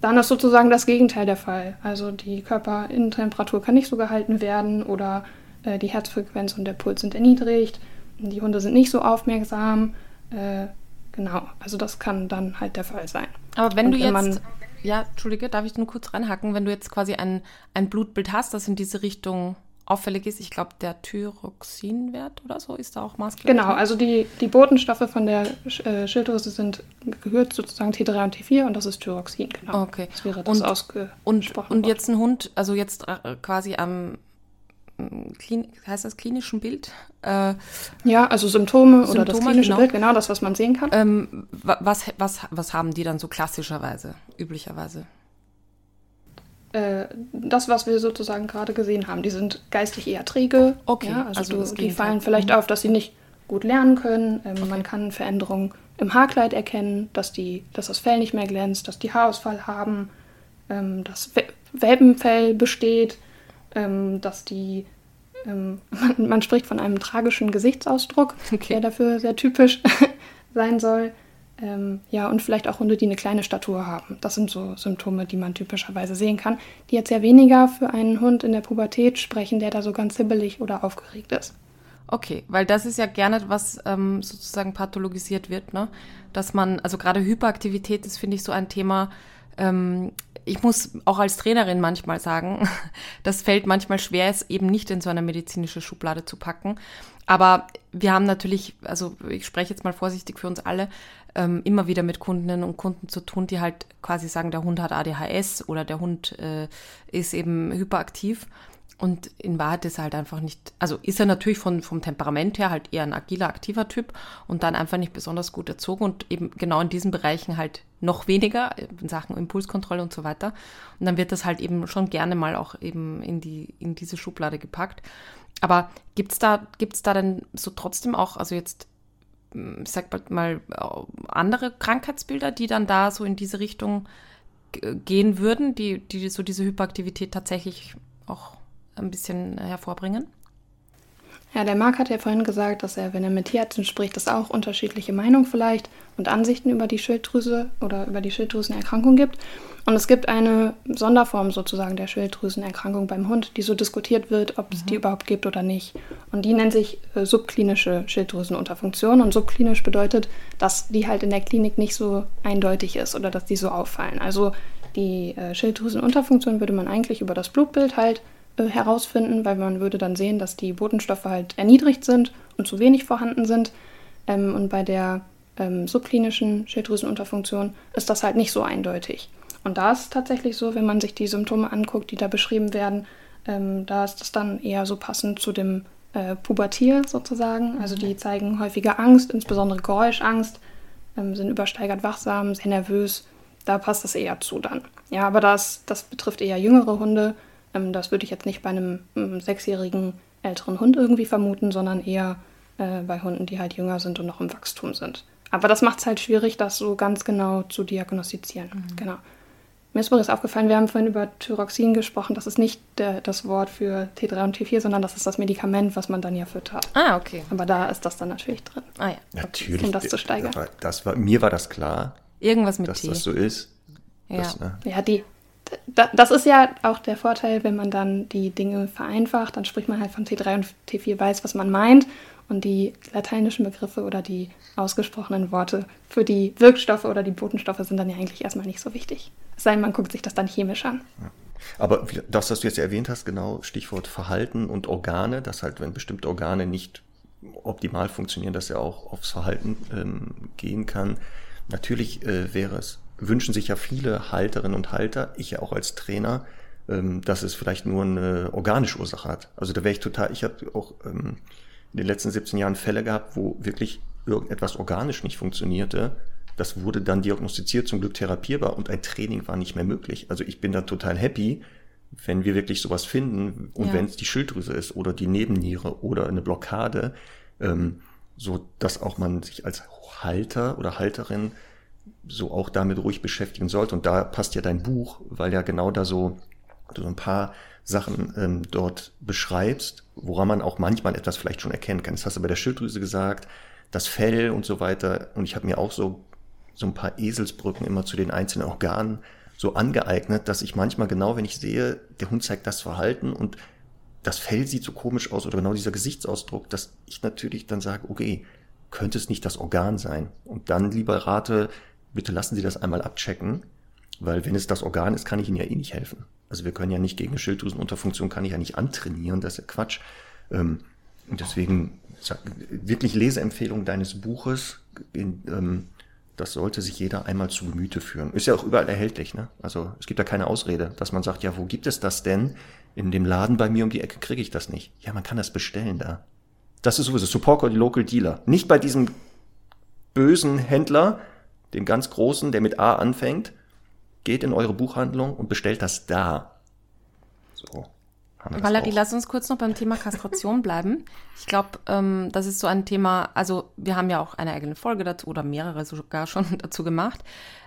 dann ist sozusagen das Gegenteil der Fall. Also die Körperinnentemperatur kann nicht so gehalten werden oder äh, die Herzfrequenz und der Puls sind erniedrigt, die Hunde sind nicht so aufmerksam. Äh, genau, also das kann dann halt der Fall sein. Aber wenn und du wenn jetzt ja, Entschuldige, darf ich nur kurz reinhacken? Wenn du jetzt quasi ein, ein Blutbild hast, das in diese Richtung auffällig ist, ich glaube, der Thyroxinwert oder so ist da auch maßgeblich. Genau, also die, die Botenstoffe von der äh, Schilddrüse sind gehört sozusagen T3 und T4 und das ist Thyroxin, genau. Okay. Das wäre das und, ausgesprochen. Und, und jetzt ein Hund, also jetzt äh, quasi am Klin heißt das klinischen Bild? Äh, ja, also Symptome, Symptome, oder das klinische genau. Bild, genau das, was man sehen kann. Ähm, was, was, was haben die dann so klassischerweise, üblicherweise? Äh, das, was wir sozusagen gerade gesehen haben, die sind geistig eher träge. Okay, ja, also, also du, die fallen vielleicht mhm. auf, dass sie nicht gut lernen können. Ähm, okay. Man kann Veränderungen im Haarkleid erkennen, dass, die, dass das Fell nicht mehr glänzt, dass die Haarausfall haben, ähm, dass Welpenfell besteht ähm, dass die, ähm, man, man, spricht von einem tragischen Gesichtsausdruck, okay. der dafür sehr typisch <laughs> sein soll. Ähm, ja, und vielleicht auch Hunde, die eine kleine Statur haben. Das sind so Symptome, die man typischerweise sehen kann, die jetzt ja weniger für einen Hund in der Pubertät sprechen, der da so ganz hibbelig oder aufgeregt ist. Okay, weil das ist ja gerne, was ähm, sozusagen pathologisiert wird, ne? Dass man, also gerade Hyperaktivität ist, finde ich, so ein Thema, ähm, ich muss auch als Trainerin manchmal sagen, <laughs> das fällt manchmal schwer, es eben nicht in so eine medizinische Schublade zu packen. Aber wir haben natürlich, also ich spreche jetzt mal vorsichtig für uns alle, ähm, immer wieder mit Kundinnen und Kunden zu tun, die halt quasi sagen, der Hund hat ADHS oder der Hund äh, ist eben hyperaktiv. Und in Wahrheit ist er halt einfach nicht, also ist er natürlich von, vom Temperament her halt eher ein agiler, aktiver Typ und dann einfach nicht besonders gut erzogen und eben genau in diesen Bereichen halt noch weniger in Sachen Impulskontrolle und so weiter. Und dann wird das halt eben schon gerne mal auch eben in, die, in diese Schublade gepackt. Aber gibt's da, gibt's da denn so trotzdem auch, also jetzt, hm, ich sag mal, andere Krankheitsbilder, die dann da so in diese Richtung gehen würden, die, die so diese Hyperaktivität tatsächlich auch ein bisschen hervorbringen? Ja, der Marc hat ja vorhin gesagt, dass er, wenn er mit Tierärzten spricht, dass auch unterschiedliche Meinungen vielleicht und Ansichten über die Schilddrüse oder über die Schilddrüsenerkrankung gibt. Und es gibt eine Sonderform sozusagen der Schilddrüsenerkrankung beim Hund, die so diskutiert wird, ob es mhm. die überhaupt gibt oder nicht. Und die nennt sich äh, subklinische Schilddrüsenunterfunktion. Und subklinisch bedeutet, dass die halt in der Klinik nicht so eindeutig ist oder dass die so auffallen. Also die äh, Schilddrüsenunterfunktion würde man eigentlich über das Blutbild halt äh, herausfinden, weil man würde dann sehen, dass die Botenstoffe halt erniedrigt sind und zu wenig vorhanden sind. Ähm, und bei der ähm, subklinischen Schilddrüsenunterfunktion ist das halt nicht so eindeutig. Und da ist es tatsächlich so, wenn man sich die Symptome anguckt, die da beschrieben werden, ähm, da ist das dann eher so passend zu dem äh, Pubertier sozusagen. Also die zeigen häufiger Angst, insbesondere Geräuschangst, ähm, sind übersteigert wachsam, sehr nervös. Da passt das eher zu dann. Ja, aber das, das betrifft eher jüngere Hunde. Ähm, das würde ich jetzt nicht bei einem ähm, sechsjährigen älteren Hund irgendwie vermuten, sondern eher äh, bei Hunden, die halt jünger sind und noch im Wachstum sind. Aber das macht es halt schwierig, das so ganz genau zu diagnostizieren. Mhm. Genau. Mir ist übrigens aufgefallen, wir haben vorhin über Thyroxin gesprochen. Das ist nicht der, das Wort für T3 und T4, sondern das ist das Medikament, was man dann ja füttert. Ah, okay. Aber da ist das dann natürlich drin. Ah ja. Natürlich. Um das zu steigern. Das war, mir war das klar. Irgendwas mit dass T. Dass das so ist. Ja. Das, ne? ja, die, das ist ja auch der Vorteil, wenn man dann die Dinge vereinfacht, dann spricht man halt von T3 und T4, weiß, was man meint. Und die lateinischen Begriffe oder die ausgesprochenen Worte für die Wirkstoffe oder die Botenstoffe sind dann ja eigentlich erstmal nicht so wichtig. Es sei denn, man guckt sich das dann chemisch an. Ja. Aber das, was du jetzt erwähnt hast, genau, Stichwort Verhalten und Organe, dass halt, wenn bestimmte Organe nicht optimal funktionieren, dass er auch aufs Verhalten ähm, gehen kann. Natürlich äh, wäre es wünschen sich ja viele Halterinnen und Halter, ich ja auch als Trainer, ähm, dass es vielleicht nur eine organische Ursache hat. Also da wäre ich total, ich habe auch ähm, in den letzten 17 Jahren Fälle gehabt, wo wirklich irgendetwas organisch nicht funktionierte, das wurde dann diagnostiziert, zum Glück therapierbar und ein Training war nicht mehr möglich. Also ich bin da total happy, wenn wir wirklich sowas finden und ja. wenn es die Schilddrüse ist oder die Nebenniere oder eine Blockade, ähm, so dass auch man sich als Halter oder Halterin so auch damit ruhig beschäftigen sollte. Und da passt ja dein Buch, weil ja genau da so, so ein paar Sachen ähm, dort beschreibst, woran man auch manchmal etwas vielleicht schon erkennen kann. Das hast du bei der Schilddrüse gesagt, das Fell und so weiter. Und ich habe mir auch so, so ein paar Eselsbrücken immer zu den einzelnen Organen so angeeignet, dass ich manchmal genau, wenn ich sehe, der Hund zeigt das Verhalten und das Fell sieht so komisch aus oder genau dieser Gesichtsausdruck, dass ich natürlich dann sage, okay, könnte es nicht das Organ sein? Und dann lieber rate, bitte lassen Sie das einmal abchecken, weil wenn es das Organ ist, kann ich Ihnen ja eh nicht helfen. Also wir können ja nicht gegen eine Schilddrüsenunterfunktion, kann ich ja nicht antrainieren, das ist ja Quatsch. Ähm, deswegen wirklich Leseempfehlung deines Buches, in, ähm, das sollte sich jeder einmal zu Gemüte führen. Ist ja auch überall erhältlich, ne? Also es gibt da keine Ausrede, dass man sagt, ja, wo gibt es das denn? In dem Laden bei mir um die Ecke kriege ich das nicht. Ja, man kann das bestellen da. Das ist sowieso Support die Local Dealer. Nicht bei diesem bösen Händler, dem ganz großen, der mit A anfängt. Geht in eure Buchhandlung und bestellt das da. So. Valerie, lass uns kurz noch beim Thema Kastration bleiben. Ich glaube, ähm, das ist so ein Thema, also wir haben ja auch eine eigene Folge dazu oder mehrere sogar schon <laughs> dazu gemacht,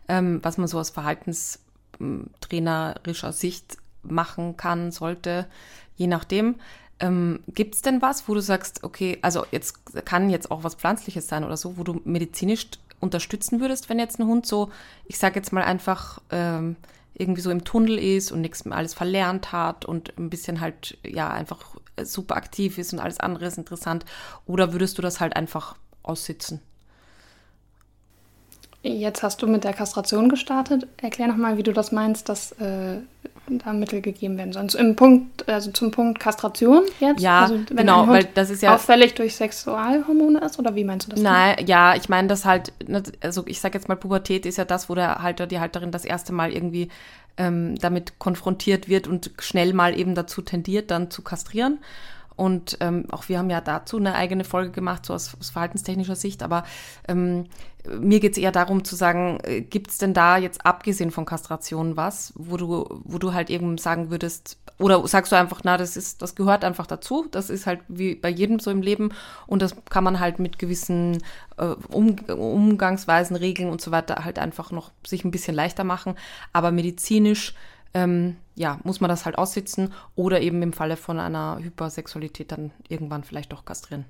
ähm, was man so aus verhaltenstrainerischer Sicht machen kann, sollte, je nachdem. Ähm, Gibt es denn was, wo du sagst, okay, also jetzt kann jetzt auch was Pflanzliches sein oder so, wo du medizinisch unterstützen würdest, wenn jetzt ein Hund so, ich sage jetzt mal einfach, ähm, irgendwie so im Tunnel ist und nichts mehr alles verlernt hat und ein bisschen halt, ja, einfach super aktiv ist und alles andere ist interessant? Oder würdest du das halt einfach aussitzen? Jetzt hast du mit der Kastration gestartet. Erklär nochmal, wie du das meinst, dass äh, da Mittel gegeben werden sollen. Im Punkt, also zum Punkt Kastration jetzt? Ja, also, genau, weil das ist ja auffällig durch Sexualhormone ist oder wie meinst du das? Nein, ja, ich meine das halt, ne, also ich sag jetzt mal, Pubertät ist ja das, wo der Halter, die Halterin das erste Mal irgendwie ähm, damit konfrontiert wird und schnell mal eben dazu tendiert, dann zu kastrieren. Und ähm, auch wir haben ja dazu eine eigene Folge gemacht, so aus, aus verhaltenstechnischer Sicht. Aber ähm, mir geht es eher darum zu sagen, äh, gibt es denn da jetzt abgesehen von Kastration was, wo du, wo du halt eben sagen würdest, oder sagst du einfach, na, das ist, das gehört einfach dazu. Das ist halt wie bei jedem so im Leben und das kann man halt mit gewissen äh, um, Umgangsweisen, Regeln und so weiter halt einfach noch sich ein bisschen leichter machen. Aber medizinisch ähm, ja, muss man das halt aussitzen oder eben im Falle von einer Hypersexualität dann irgendwann vielleicht doch kastrieren.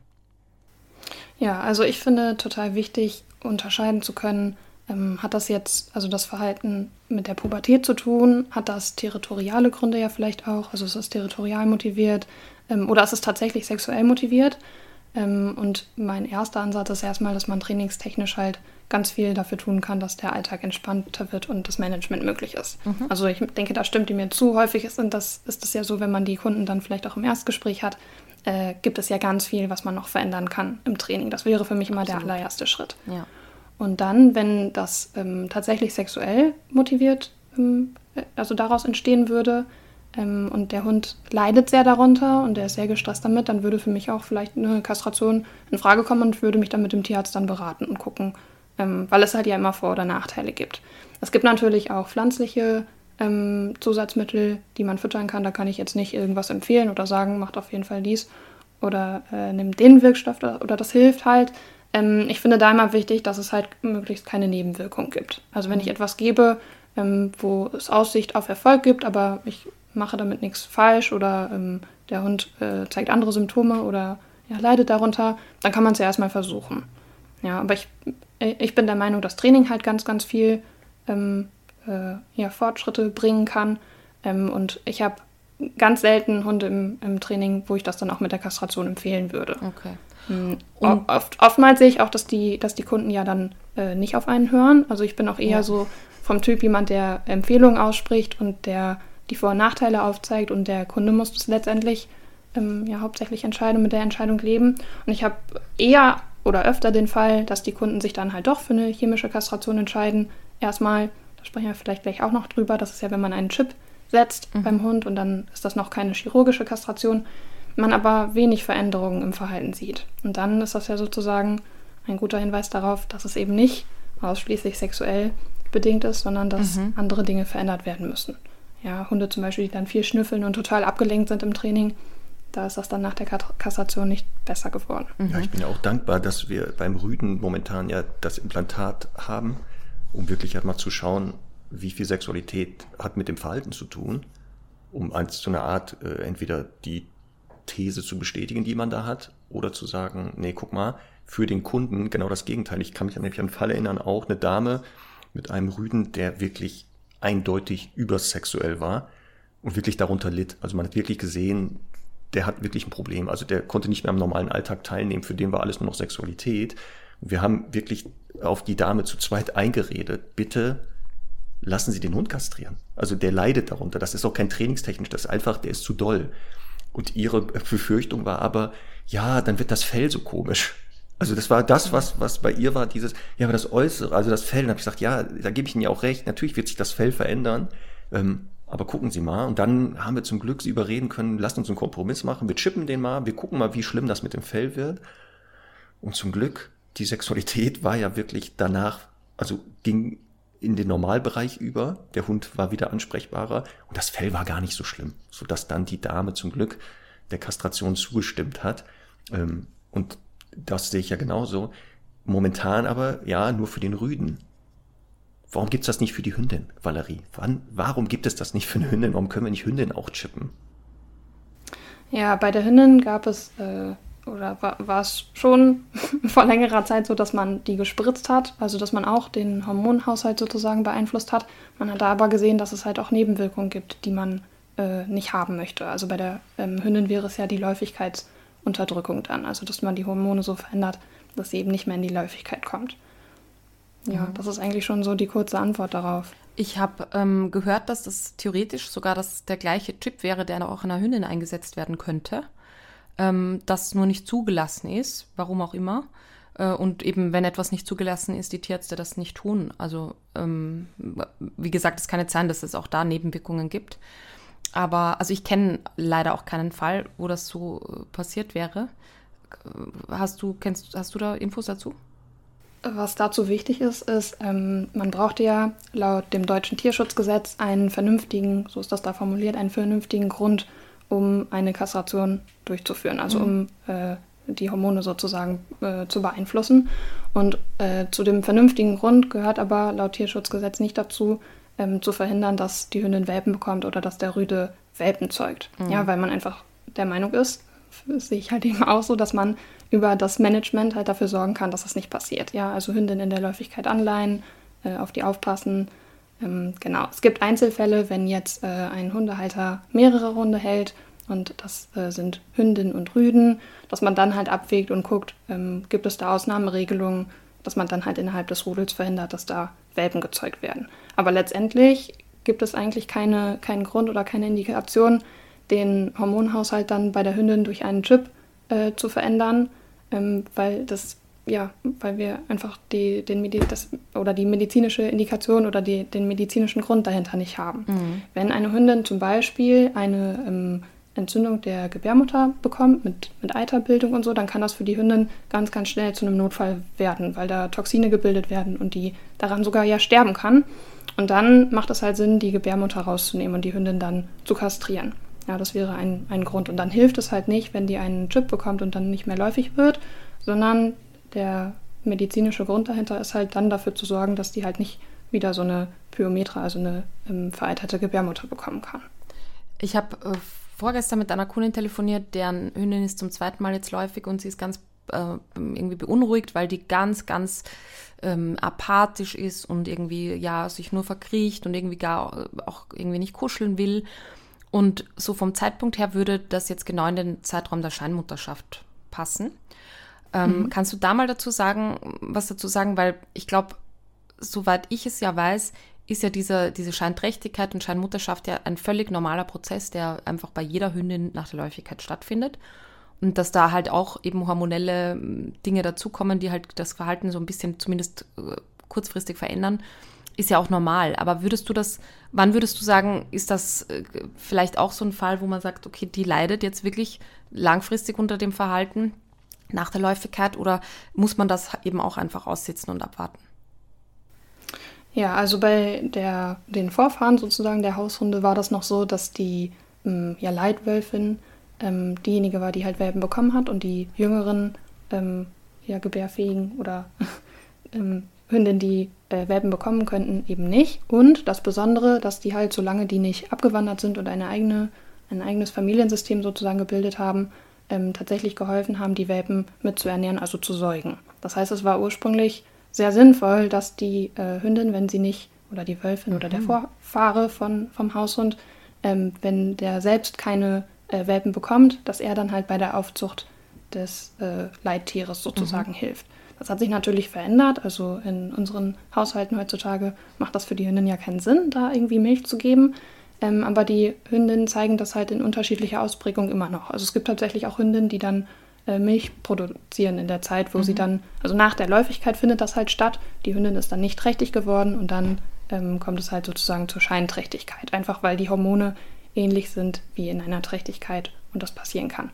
Ja, also ich finde total wichtig, unterscheiden zu können, ähm, hat das jetzt, also das Verhalten mit der Pubertät zu tun? Hat das territoriale Gründe ja vielleicht auch? Also ist es territorial motiviert ähm, oder ist es tatsächlich sexuell motiviert? Ähm, und mein erster Ansatz ist erstmal, dass man trainingstechnisch halt ganz viel dafür tun kann, dass der Alltag entspannter wird und das Management möglich ist. Mhm. Also ich denke, da stimmt die mir zu. Häufig ist, das, ist es ja so, wenn man die Kunden dann vielleicht auch im Erstgespräch hat, äh, gibt es ja ganz viel, was man noch verändern kann im Training. Das wäre für mich immer Absolut. der allererste Schritt. Ja. Und dann, wenn das ähm, tatsächlich sexuell motiviert, ähm, also daraus entstehen würde, ähm, und der Hund leidet sehr darunter und der ist sehr gestresst damit, dann würde für mich auch vielleicht eine Kastration in Frage kommen und würde mich dann mit dem Tierarzt dann beraten und gucken, ähm, weil es halt ja immer Vor- oder Nachteile gibt. Es gibt natürlich auch pflanzliche ähm, Zusatzmittel, die man füttern kann. Da kann ich jetzt nicht irgendwas empfehlen oder sagen, macht auf jeden Fall dies oder äh, nimmt den Wirkstoff oder, oder das hilft halt. Ähm, ich finde da immer wichtig, dass es halt möglichst keine Nebenwirkung gibt. Also wenn ich mhm. etwas gebe, ähm, wo es Aussicht auf Erfolg gibt, aber ich mache damit nichts falsch oder ähm, der Hund äh, zeigt andere Symptome oder ja, leidet darunter, dann kann man es ja erstmal versuchen. Ja, aber ich, ich bin der Meinung, dass Training halt ganz, ganz viel ähm, äh, ja, Fortschritte bringen kann. Ähm, und ich habe ganz selten Hunde im, im, Training, wo ich das dann auch mit der Kastration empfehlen würde. Okay. Mhm. Oft, oftmals sehe ich auch, dass die, dass die Kunden ja dann äh, nicht auf einen hören. Also ich bin auch eher ja. so vom Typ jemand, der Empfehlungen ausspricht und der die Vor- und Nachteile aufzeigt und der Kunde muss das letztendlich ähm, ja hauptsächlich entscheiden, mit der Entscheidung leben. Und ich habe eher oder öfter den Fall, dass die Kunden sich dann halt doch für eine chemische Kastration entscheiden. Erstmal, da sprechen wir vielleicht gleich auch noch drüber, das ist ja, wenn man einen Chip setzt mhm. beim Hund und dann ist das noch keine chirurgische Kastration, man aber wenig Veränderungen im Verhalten sieht. Und dann ist das ja sozusagen ein guter Hinweis darauf, dass es eben nicht ausschließlich sexuell bedingt ist, sondern dass mhm. andere Dinge verändert werden müssen. Ja, Hunde zum Beispiel, die dann viel schnüffeln und total abgelenkt sind im Training, da ist das dann nach der Kastration nicht besser geworden. Ja, ich bin ja auch dankbar, dass wir beim Rüden momentan ja das Implantat haben, um wirklich halt mal zu schauen, wie viel Sexualität hat mit dem Verhalten zu tun, um als so eine Art äh, entweder die These zu bestätigen, die man da hat, oder zu sagen, nee, guck mal, für den Kunden genau das Gegenteil. Ich kann mich an einen Fall erinnern, auch eine Dame mit einem Rüden, der wirklich eindeutig übersexuell war und wirklich darunter litt. Also man hat wirklich gesehen, der hat wirklich ein Problem. Also der konnte nicht mehr am normalen Alltag teilnehmen, für den war alles nur noch Sexualität. Und wir haben wirklich auf die Dame zu zweit eingeredet, bitte lassen Sie den Hund kastrieren. Also der leidet darunter. Das ist auch kein trainingstechnisch, das ist einfach, der ist zu doll. Und ihre Befürchtung war aber, ja, dann wird das Fell so komisch. Also das war das, was, was bei ihr war, dieses, ja, aber das Äußere, also das Fell. Dann habe ich gesagt, ja, da gebe ich Ihnen ja auch recht, natürlich wird sich das Fell verändern. Ähm, aber gucken Sie mal. Und dann haben wir zum Glück sie überreden können, lasst uns einen Kompromiss machen, wir chippen den mal, wir gucken mal, wie schlimm das mit dem Fell wird. Und zum Glück, die Sexualität war ja wirklich danach, also ging in den Normalbereich über, der Hund war wieder ansprechbarer und das Fell war gar nicht so schlimm, sodass dann die Dame zum Glück der Kastration zugestimmt hat. Ähm, und das sehe ich ja genauso. Momentan aber ja nur für den Rüden. Warum gibt es das nicht für die Hündin, Valerie? Wann, warum gibt es das nicht für eine Hündin? Warum können wir nicht Hündin auch chippen? Ja, bei der Hündin gab es, äh, oder war, es schon <laughs> vor längerer Zeit so, dass man die gespritzt hat, also dass man auch den Hormonhaushalt sozusagen beeinflusst hat. Man hat da aber gesehen, dass es halt auch Nebenwirkungen gibt, die man äh, nicht haben möchte. Also bei der ähm, Hündin wäre es ja die Läufigkeitsunterdrückung dann, also dass man die Hormone so verändert, dass sie eben nicht mehr in die Läufigkeit kommt. Ja, das ist eigentlich schon so die kurze Antwort darauf. Ich habe ähm, gehört, dass das theoretisch sogar das, der gleiche Chip wäre, der auch in einer Hündin eingesetzt werden könnte. Ähm, das nur nicht zugelassen ist, warum auch immer. Äh, und eben, wenn etwas nicht zugelassen ist, die Tierärzte das nicht tun. Also, ähm, wie gesagt, es kann nicht sein, dass es auch da Nebenwirkungen gibt. Aber, also ich kenne leider auch keinen Fall, wo das so äh, passiert wäre. Hast du, kennst, hast du da Infos dazu? Was dazu wichtig ist, ist, ähm, man braucht ja laut dem deutschen Tierschutzgesetz einen vernünftigen, so ist das da formuliert, einen vernünftigen Grund, um eine Kastration durchzuführen, also mhm. um äh, die Hormone sozusagen äh, zu beeinflussen. Und äh, zu dem vernünftigen Grund gehört aber laut Tierschutzgesetz nicht dazu, ähm, zu verhindern, dass die Hündin Welpen bekommt oder dass der Rüde Welpen zeugt. Mhm. Ja, weil man einfach der Meinung ist, sehe ich halt eben auch so, dass man über das Management halt dafür sorgen kann, dass das nicht passiert. Ja, also Hündin in der Läufigkeit anleihen, äh, auf die aufpassen. Ähm, genau. Es gibt Einzelfälle, wenn jetzt äh, ein Hundehalter mehrere Hunde hält und das äh, sind Hündin und Rüden, dass man dann halt abwägt und guckt, ähm, gibt es da Ausnahmeregelungen, dass man dann halt innerhalb des Rudels verhindert, dass da Welpen gezeugt werden. Aber letztendlich gibt es eigentlich keine, keinen Grund oder keine Indikation, den Hormonhaushalt dann bei der Hündin durch einen Chip äh, zu verändern, ähm, weil das ja, weil wir einfach die, den Medi das, oder die medizinische Indikation oder die, den medizinischen Grund dahinter nicht haben. Mhm. Wenn eine Hündin zum Beispiel eine ähm, Entzündung der Gebärmutter bekommt mit, mit Eiterbildung und so, dann kann das für die Hündin ganz, ganz schnell zu einem Notfall werden, weil da Toxine gebildet werden und die daran sogar ja sterben kann. Und dann macht es halt Sinn, die Gebärmutter rauszunehmen und die Hündin dann zu kastrieren. Ja, das wäre ein, ein Grund. Und dann hilft es halt nicht, wenn die einen Chip bekommt und dann nicht mehr läufig wird, sondern der medizinische Grund dahinter ist halt dann dafür zu sorgen, dass die halt nicht wieder so eine Pyometra, also eine ähm, vereiterte Gebärmutter bekommen kann. Ich habe äh, vorgestern mit einer Kundin telefoniert, deren Hündin ist zum zweiten Mal jetzt läufig und sie ist ganz äh, irgendwie beunruhigt, weil die ganz, ganz ähm, apathisch ist und irgendwie ja sich nur verkriecht und irgendwie gar auch irgendwie nicht kuscheln will. Und so vom Zeitpunkt her würde das jetzt genau in den Zeitraum der Scheinmutterschaft passen. Ähm, mhm. Kannst du da mal dazu sagen, was dazu sagen? Weil ich glaube, soweit ich es ja weiß, ist ja diese, diese Scheinträchtigkeit und Scheinmutterschaft ja ein völlig normaler Prozess, der einfach bei jeder Hündin nach der Läufigkeit stattfindet. Und dass da halt auch eben hormonelle hm, Dinge dazukommen, die halt das Verhalten so ein bisschen zumindest äh, kurzfristig verändern ist ja auch normal. Aber würdest du das, wann würdest du sagen, ist das äh, vielleicht auch so ein Fall, wo man sagt, okay, die leidet jetzt wirklich langfristig unter dem Verhalten, nach der Läufigkeit oder muss man das eben auch einfach aussitzen und abwarten? Ja, also bei der, den Vorfahren sozusagen der Haushunde war das noch so, dass die ähm, ja, Leitwölfin ähm, diejenige war, die halt Welpen bekommen hat und die jüngeren ähm, ja, gebärfähigen oder <laughs> ähm, Hündinnen, die äh, Welpen bekommen könnten, eben nicht. Und das Besondere, dass die halt, solange die nicht abgewandert sind und eine eigene, ein eigenes Familiensystem sozusagen gebildet haben, ähm, tatsächlich geholfen haben, die Welpen mitzuernähren, also zu säugen. Das heißt, es war ursprünglich sehr sinnvoll, dass die äh, Hündin, wenn sie nicht, oder die Wölfin mhm. oder der mhm. Vorfahre von, vom Haushund, ähm, wenn der selbst keine äh, Welpen bekommt, dass er dann halt bei der Aufzucht des äh, Leittieres sozusagen mhm. hilft. Das hat sich natürlich verändert. Also in unseren Haushalten heutzutage macht das für die Hündin ja keinen Sinn, da irgendwie Milch zu geben. Ähm, aber die Hündinnen zeigen das halt in unterschiedlicher Ausprägung immer noch. Also es gibt tatsächlich auch Hündinnen, die dann äh, Milch produzieren in der Zeit, wo mhm. sie dann, also nach der Läufigkeit findet das halt statt. Die Hündin ist dann nicht trächtig geworden und dann ähm, kommt es halt sozusagen zur Scheinträchtigkeit, einfach weil die Hormone ähnlich sind wie in einer Trächtigkeit und das passieren kann.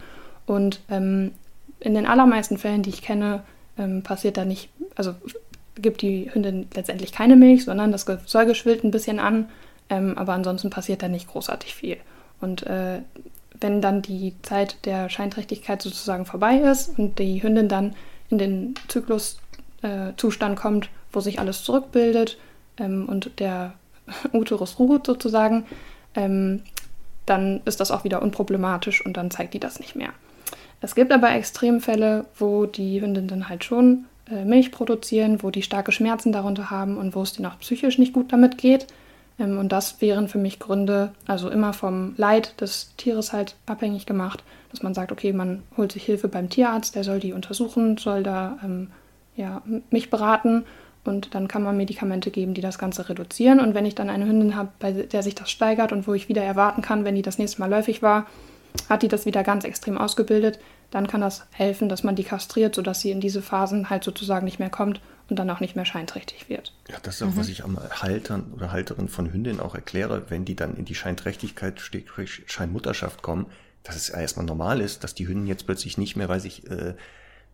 Und ähm, in den allermeisten Fällen, die ich kenne, ähm, passiert da nicht, also gibt die Hündin letztendlich keine Milch, sondern das Säuge schwillt ein bisschen an, ähm, aber ansonsten passiert da nicht großartig viel. Und äh, wenn dann die Zeit der Scheinträchtigkeit sozusagen vorbei ist und die Hündin dann in den Zykluszustand äh, kommt, wo sich alles zurückbildet ähm, und der <laughs> Uterus ruht sozusagen, ähm, dann ist das auch wieder unproblematisch und dann zeigt die das nicht mehr. Es gibt aber Extremfälle, wo die Hündinnen dann halt schon äh, Milch produzieren, wo die starke Schmerzen darunter haben und wo es denen auch psychisch nicht gut damit geht. Ähm, und das wären für mich Gründe, also immer vom Leid des Tieres halt abhängig gemacht, dass man sagt, okay, man holt sich Hilfe beim Tierarzt, der soll die untersuchen, soll da ähm, ja, mich beraten und dann kann man Medikamente geben, die das Ganze reduzieren. Und wenn ich dann eine Hündin habe, bei der sich das steigert und wo ich wieder erwarten kann, wenn die das nächste Mal läufig war, hat die das wieder ganz extrem ausgebildet, dann kann das helfen, dass man die kastriert, sodass sie in diese Phasen halt sozusagen nicht mehr kommt und dann auch nicht mehr scheinträchtig wird. Ja, das ist auch, mhm. was ich am Haltern oder Halterin von Hündinnen auch erkläre, wenn die dann in die Scheinträchtigkeit, Scheinmutterschaft kommen, dass es erstmal normal ist, dass die Hündin jetzt plötzlich nicht mehr, weiß ich, äh,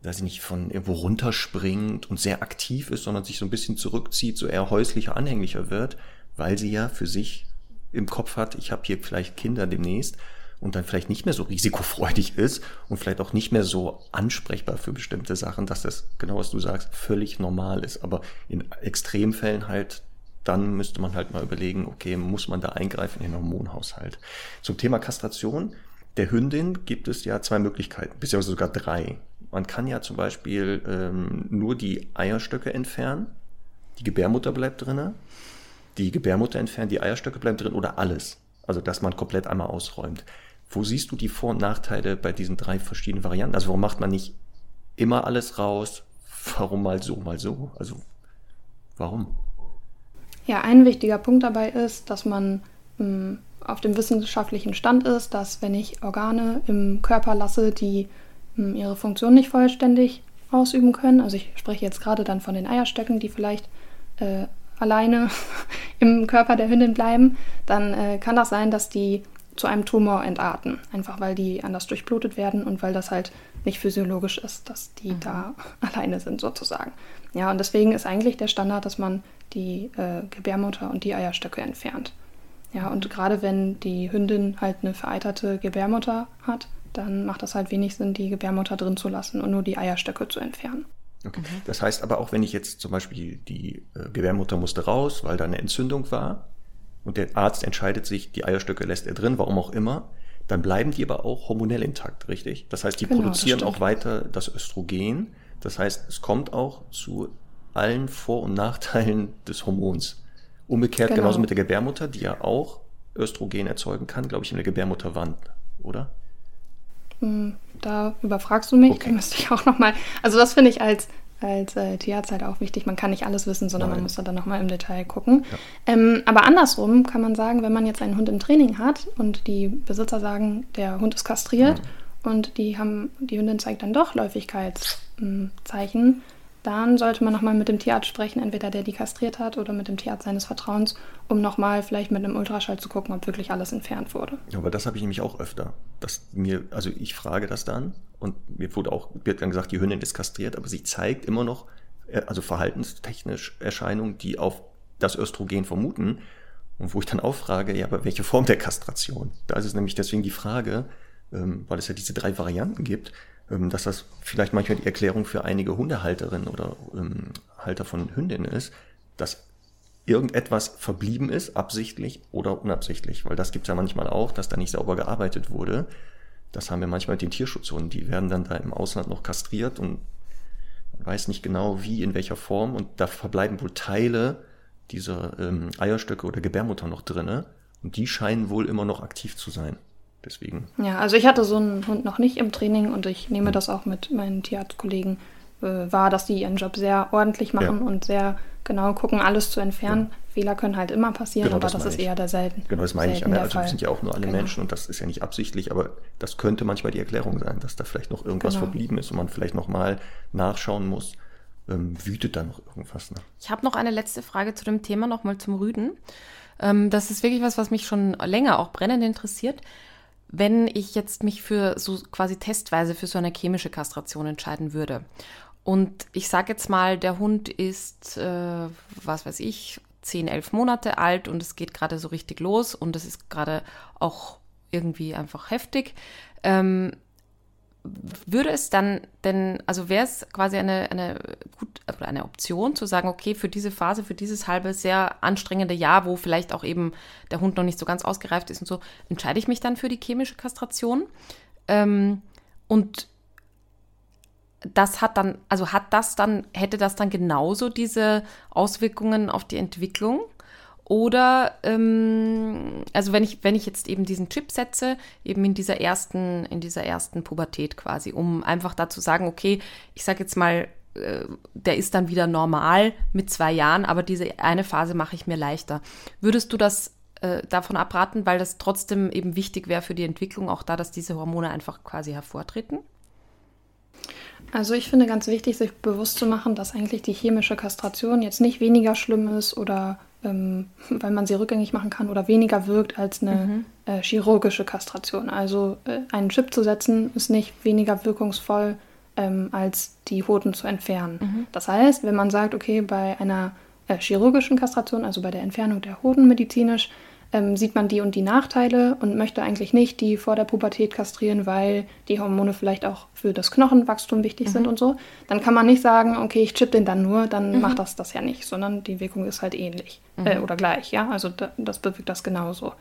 dass sie nicht von irgendwo runterspringt und sehr aktiv ist, sondern sich so ein bisschen zurückzieht, so eher häuslicher, anhänglicher wird, weil sie ja für sich im Kopf hat, ich habe hier vielleicht Kinder demnächst und dann vielleicht nicht mehr so risikofreudig ist und vielleicht auch nicht mehr so ansprechbar für bestimmte Sachen, dass das, genau was du sagst, völlig normal ist. Aber in Extremfällen halt, dann müsste man halt mal überlegen, okay, muss man da eingreifen in den Hormonhaushalt. Zum Thema Kastration der Hündin gibt es ja zwei Möglichkeiten, beziehungsweise sogar drei. Man kann ja zum Beispiel ähm, nur die Eierstöcke entfernen, die Gebärmutter bleibt drinne, die Gebärmutter entfernen, die Eierstöcke bleiben drin oder alles. Also dass man komplett einmal ausräumt. Wo siehst du die Vor- und Nachteile bei diesen drei verschiedenen Varianten? Also warum macht man nicht immer alles raus? Warum mal so, mal so? Also warum? Ja, ein wichtiger Punkt dabei ist, dass man mh, hm, auf dem wissenschaftlichen Stand ist, dass wenn ich Organe im Körper lasse, die mh, hm, ihre Funktion nicht vollständig ausüben können, also ich spreche jetzt gerade dann von den Eierstöcken, die vielleicht äh, alleine <laughs> im Körper der Hündin bleiben, dann äh, kann das sein, dass die zu einem Tumor entarten. Einfach weil die anders durchblutet werden und weil das halt nicht physiologisch ist, dass die mhm. da <laughs> alleine sind sozusagen. Ja, und deswegen ist eigentlich der Standard, dass man die äh, Gebärmutter und die Eierstöcke entfernt. Ja, und gerade wenn die Hündin halt eine vereiterte Gebärmutter hat, dann macht das halt wenig Sinn, die Gebärmutter drin zu lassen und nur die Eierstöcke zu entfernen. Okay. Mhm. Das heißt aber auch, wenn ich jetzt zum Beispiel die äh, Gebärmutter musste raus, weil da eine Entzündung war, und der Arzt entscheidet sich, die Eierstöcke lässt er drin, warum auch immer, dann bleiben die aber auch hormonell intakt, richtig? Das heißt, die genau, produzieren auch weiter das Östrogen. Das heißt, es kommt auch zu allen Vor- und Nachteilen des Hormons. Umgekehrt genau. genauso mit der Gebärmutter, die ja auch Östrogen erzeugen kann, glaube ich, in der Gebärmutterwand, oder? Hm, da überfragst du mich, okay. da müsste ich auch nochmal. Also das finde ich als als äh, Tierarzt halt auch wichtig. Man kann nicht alles wissen, sondern Nein. man muss dann nochmal im Detail gucken. Ja. Ähm, aber andersrum kann man sagen, wenn man jetzt einen Hund im Training hat und die Besitzer sagen, der Hund ist kastriert ja. und die haben, die Hündin zeigt dann doch Läufigkeitszeichen, dann sollte man nochmal mit dem Tierarzt sprechen, entweder der die kastriert hat oder mit dem Tierarzt seines Vertrauens, um nochmal vielleicht mit einem Ultraschall zu gucken, ob wirklich alles entfernt wurde. Ja, aber das habe ich nämlich auch öfter. Dass mir, also ich frage das dann und mir wurde auch, wird dann gesagt, die Hündin ist kastriert, aber sie zeigt immer noch, äh, also verhaltenstechnisch Erscheinungen, die auf das Östrogen vermuten. Und wo ich dann auch frage, ja, aber welche Form der Kastration? Da ist es nämlich deswegen die Frage, ähm, weil es ja diese drei Varianten gibt, ähm, dass das vielleicht manchmal die Erklärung für einige Hundehalterinnen oder ähm, Halter von Hündinnen ist, dass irgendetwas verblieben ist, absichtlich oder unabsichtlich. Weil das gibt es ja manchmal auch, dass da nicht sauber gearbeitet wurde. Das haben wir manchmal mit den Tierschutzhunden. Die werden dann da im Ausland noch kastriert und man weiß nicht genau wie, in welcher Form. Und da verbleiben wohl Teile dieser ähm, Eierstöcke oder Gebärmutter noch drinne. Und die scheinen wohl immer noch aktiv zu sein. Deswegen. Ja, also ich hatte so einen Hund noch nicht im Training und ich nehme mhm. das auch mit meinen Tierarztkollegen äh, wahr, dass die ihren Job sehr ordentlich machen ja. und sehr genau gucken, alles zu entfernen. Ja. Fehler können halt immer passieren, genau, aber das, das ist eher der selten. Genau, das meine ich. Ja, also wir sind ja auch nur alle genau. Menschen und das ist ja nicht absichtlich, aber das könnte manchmal die Erklärung sein, dass da vielleicht noch irgendwas genau. verblieben ist und man vielleicht nochmal nachschauen muss. Ähm, wütet da noch irgendwas? Ne? Ich habe noch eine letzte Frage zu dem Thema, nochmal zum Rüden. Ähm, das ist wirklich was, was mich schon länger auch brennend interessiert wenn ich jetzt mich für so quasi testweise für so eine chemische Kastration entscheiden würde. Und ich sage jetzt mal, der Hund ist, äh, was weiß ich, 10, 11 Monate alt und es geht gerade so richtig los und es ist gerade auch irgendwie einfach heftig. Ähm, würde es dann denn, also wäre es quasi eine, eine, gut, eine Option zu sagen, okay, für diese Phase, für dieses halbe sehr anstrengende Jahr, wo vielleicht auch eben der Hund noch nicht so ganz ausgereift ist und so, entscheide ich mich dann für die chemische Kastration. Ähm, und das hat dann, also hat das dann, hätte das dann genauso diese Auswirkungen auf die Entwicklung? Oder, ähm, also wenn ich, wenn ich jetzt eben diesen Chip setze, eben in dieser ersten, in dieser ersten Pubertät quasi, um einfach da zu sagen, okay, ich sage jetzt mal, äh, der ist dann wieder normal mit zwei Jahren, aber diese eine Phase mache ich mir leichter. Würdest du das äh, davon abraten, weil das trotzdem eben wichtig wäre für die Entwicklung, auch da, dass diese Hormone einfach quasi hervortreten? Also ich finde ganz wichtig, sich bewusst zu machen, dass eigentlich die chemische Kastration jetzt nicht weniger schlimm ist oder ähm, <laughs> weil man sie rückgängig machen kann oder weniger wirkt als eine mhm. äh, chirurgische Kastration. Also äh, einen Chip zu setzen ist nicht weniger wirkungsvoll ähm, als die Hoden zu entfernen. Mhm. Das heißt, wenn man sagt, okay, bei einer äh, chirurgischen Kastration, also bei der Entfernung der Hoden medizinisch, ähm, sieht man die und die Nachteile und möchte eigentlich nicht die vor der Pubertät kastrieren, weil die Hormone vielleicht auch für das Knochenwachstum wichtig mhm. sind und so, dann kann man nicht sagen, okay, ich chip den dann nur, dann mhm. macht das das ja nicht, sondern die Wirkung ist halt ähnlich mhm. äh, oder gleich, ja, also da, das bewirkt das genauso.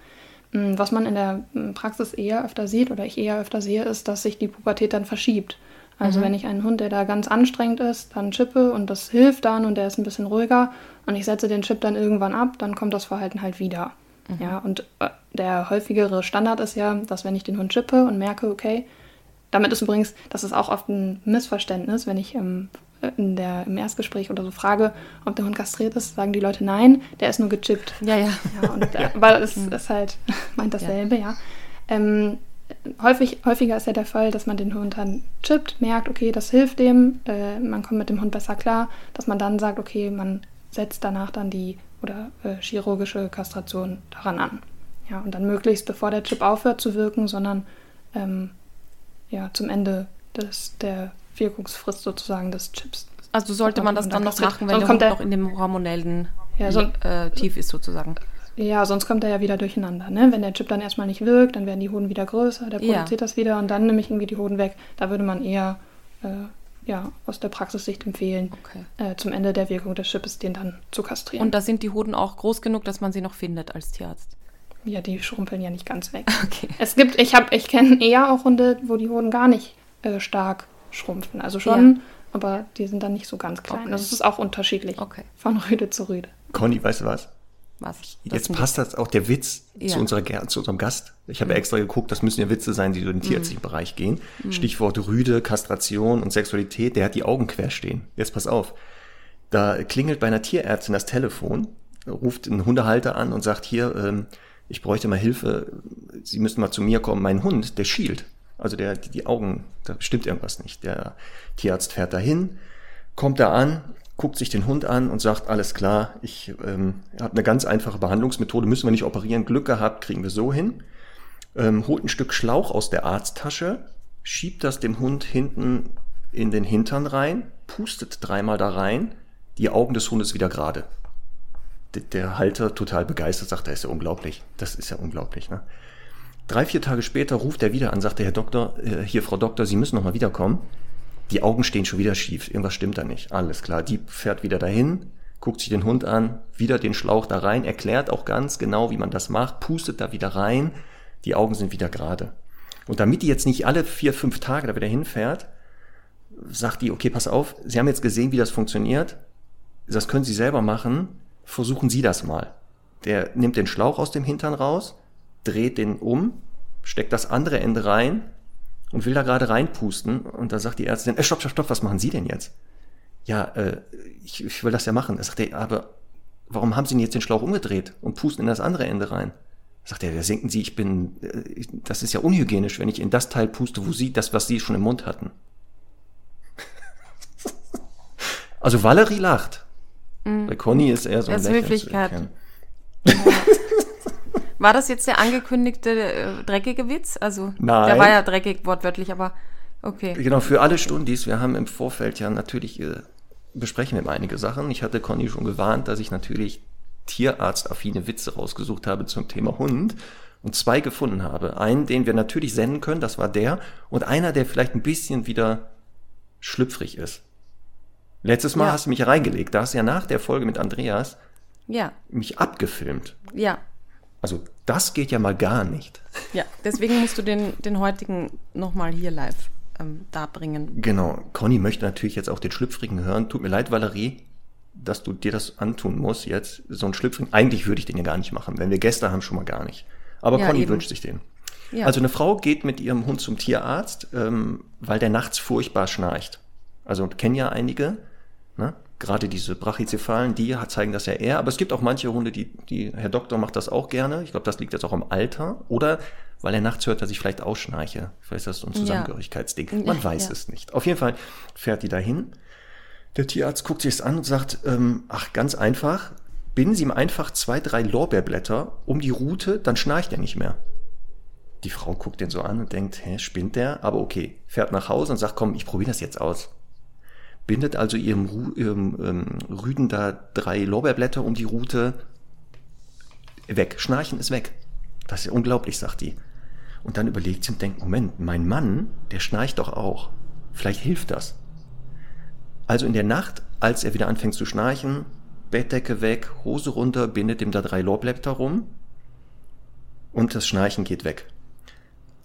Mm, was man in der mm, Praxis eher öfter sieht oder ich eher öfter sehe, ist, dass sich die Pubertät dann verschiebt. Also mhm. wenn ich einen Hund, der da ganz anstrengend ist, dann chippe und das hilft dann und der ist ein bisschen ruhiger und ich setze den Chip dann irgendwann ab, dann kommt das Verhalten halt wieder. Mhm. Ja, und äh, der häufigere Standard ist ja, dass wenn ich den Hund chippe und merke, okay, damit ist übrigens, das ist auch oft ein Missverständnis, wenn ich im, in der, im Erstgespräch oder so frage, ob der Hund kastriert ist, sagen die Leute nein, der ist nur gechippt. Ja, ja. ja und, <laughs> äh, weil es mhm. ist halt, <laughs> meint dasselbe, ja. ja. Ähm, häufig, häufiger ist ja der Fall, dass man den Hund dann chippt, merkt, okay, das hilft dem, äh, man kommt mit dem Hund besser klar, dass man dann sagt, okay, man setzt danach dann die oder äh, chirurgische Kastration daran an. Ja, und dann möglichst bevor der Chip aufhört zu wirken, sondern ähm, ja, zum Ende des, der Wirkungsfrist sozusagen des Chips. Also sollte man das dann noch machen, wenn der Hund noch in dem hormonellen ja, so, äh, Tief ist sozusagen. Ja, sonst kommt er ja wieder durcheinander. Ne? Wenn der Chip dann erstmal nicht wirkt, dann werden die Hoden wieder größer, der produziert ja. das wieder und dann nehme ich irgendwie die Hoden weg. Da würde man eher äh, ja, aus der Praxissicht empfehlen, okay. äh, zum Ende der Wirkung des Chips den dann zu kastrieren. Und da sind die Hoden auch groß genug, dass man sie noch findet als Tierarzt? Ja, die schrumpeln ja nicht ganz weg. <laughs> Okay. Es gibt, ich habe, ich kenne eher auch Hunde, wo die Hoden gar nicht äh, stark schrumpfen. Also schon, ja. aber die sind dann nicht so ganz klein. Okay. Das ist auch unterschiedlich okay. von Rüde zu Rüde. Conny, weißt du was? Was? Jetzt passt das auch der Witz ja. zu, unserer, zu unserem Gast. Ich habe mhm. extra geguckt, das müssen ja Witze sein, die durch den tierärztlichen mhm. Bereich gehen. Mhm. Stichwort Rüde, Kastration und Sexualität, der hat die Augen quer stehen. Jetzt pass auf. Da klingelt bei einer Tierärztin das Telefon, ruft ein Hundehalter an und sagt hier, ähm, ich bräuchte mal Hilfe, Sie müssen mal zu mir kommen, mein Hund, der schielt. Also der, die, die Augen, da stimmt irgendwas nicht. Der Tierarzt fährt dahin, kommt er an, guckt sich den Hund an und sagt, alles klar, ich ähm, habe eine ganz einfache Behandlungsmethode, müssen wir nicht operieren, Glück gehabt, kriegen wir so hin. Ähm, holt ein Stück Schlauch aus der Arzttasche, schiebt das dem Hund hinten in den Hintern rein, pustet dreimal da rein, die Augen des Hundes wieder gerade. Der Halter total begeistert, sagt, das ist ja unglaublich. Das ist ja unglaublich. Ne? Drei, vier Tage später ruft er wieder an, sagt der Herr Doktor, äh, hier Frau Doktor, Sie müssen noch mal wiederkommen. Die Augen stehen schon wieder schief, irgendwas stimmt da nicht. Alles klar, die fährt wieder dahin, guckt sich den Hund an, wieder den Schlauch da rein, erklärt auch ganz genau, wie man das macht, pustet da wieder rein, die Augen sind wieder gerade. Und damit die jetzt nicht alle vier, fünf Tage da wieder hinfährt, sagt die, okay, pass auf, Sie haben jetzt gesehen, wie das funktioniert, das können Sie selber machen, versuchen Sie das mal. Der nimmt den Schlauch aus dem Hintern raus, dreht den um, steckt das andere Ende rein und will da gerade reinpusten. Und da sagt die Ärztin, äh, stopp, stopp, stopp, was machen Sie denn jetzt? Ja, äh, ich, ich will das ja machen. Er sagt er, aber warum haben Sie denn jetzt den Schlauch umgedreht und pusten in das andere Ende rein? Sagt er, da denken Sie, ich bin, äh, das ist ja unhygienisch, wenn ich in das Teil puste, wo Sie das, was Sie schon im Mund hatten. <laughs> also Valerie lacht. Mhm. Bei Conny ist eher so ein Höflichkeit. War das jetzt der angekündigte äh, dreckige Witz? Also, Nein. der war ja dreckig wortwörtlich, aber okay. Genau, für alle Stundis, wir haben im Vorfeld ja natürlich, äh, besprechen wir einige Sachen. Ich hatte Conny schon gewarnt, dass ich natürlich tierarztaffine Witze rausgesucht habe zum Thema Hund und zwei gefunden habe. Einen, den wir natürlich senden können, das war der, und einer, der vielleicht ein bisschen wieder schlüpfrig ist. Letztes Mal ja. hast du mich reingelegt, da hast du ja nach der Folge mit Andreas ja. mich abgefilmt. Ja. Also das geht ja mal gar nicht. Ja, deswegen musst du den, den heutigen nochmal hier live ähm, darbringen. Genau. Conny möchte natürlich jetzt auch den Schlüpfrigen hören. Tut mir leid, Valerie, dass du dir das antun musst jetzt. So ein Schlüpfring. Eigentlich würde ich den ja gar nicht machen. Wenn wir Gäste haben, schon mal gar nicht. Aber ja, Conny eben. wünscht sich den. Ja. Also eine Frau geht mit ihrem Hund zum Tierarzt, ähm, weil der nachts furchtbar schnarcht. Also kennen ja einige. Ne? Gerade diese Brachycephalen, die zeigen das ja eher. Aber es gibt auch manche Hunde, die, die Herr Doktor macht das auch gerne. Ich glaube, das liegt jetzt auch am Alter. Oder weil er nachts hört, dass ich vielleicht ausschnarche. Vielleicht ist das so ein Zusammengehörigkeitsding. Man weiß ja. es nicht. Auf jeden Fall fährt die dahin. Der Tierarzt guckt sich das an und sagt, ähm, ach, ganz einfach, binden Sie ihm einfach zwei, drei Lorbeerblätter um die Rute, dann schnarcht er nicht mehr. Die Frau guckt den so an und denkt, hä, spinnt der? Aber okay, fährt nach Hause und sagt, komm, ich probiere das jetzt aus bindet also ihrem, Ru ihrem ähm, Rüden da drei Lorbeerblätter um die Rute. Weg, Schnarchen ist weg. Das ist ja unglaublich, sagt die. Und dann überlegt sie und denkt, Moment, mein Mann, der schnarcht doch auch. Vielleicht hilft das. Also in der Nacht, als er wieder anfängt zu schnarchen, Bettdecke weg, Hose runter, bindet ihm da drei Lorbeerblätter rum und das Schnarchen geht weg.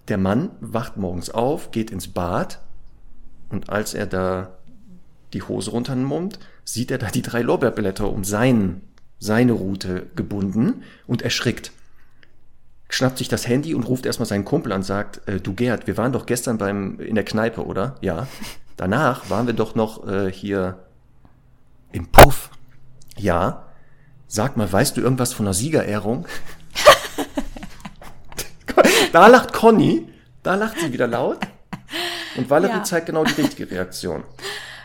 Der Mann wacht morgens auf, geht ins Bad und als er da die Hose runternimmt, sieht er da die drei Lorbeerblätter um seinen, seine Route gebunden und erschrickt. Schnappt sich das Handy und ruft erstmal seinen Kumpel an und sagt, äh, du Gerd, wir waren doch gestern beim, in der Kneipe, oder? Ja. <laughs> Danach waren wir doch noch äh, hier im Puff. Ja. Sag mal, weißt du irgendwas von einer Siegerehrung? <laughs> da lacht Conny, da lacht sie wieder laut. Und Valerie ja. zeigt genau die richtige Reaktion.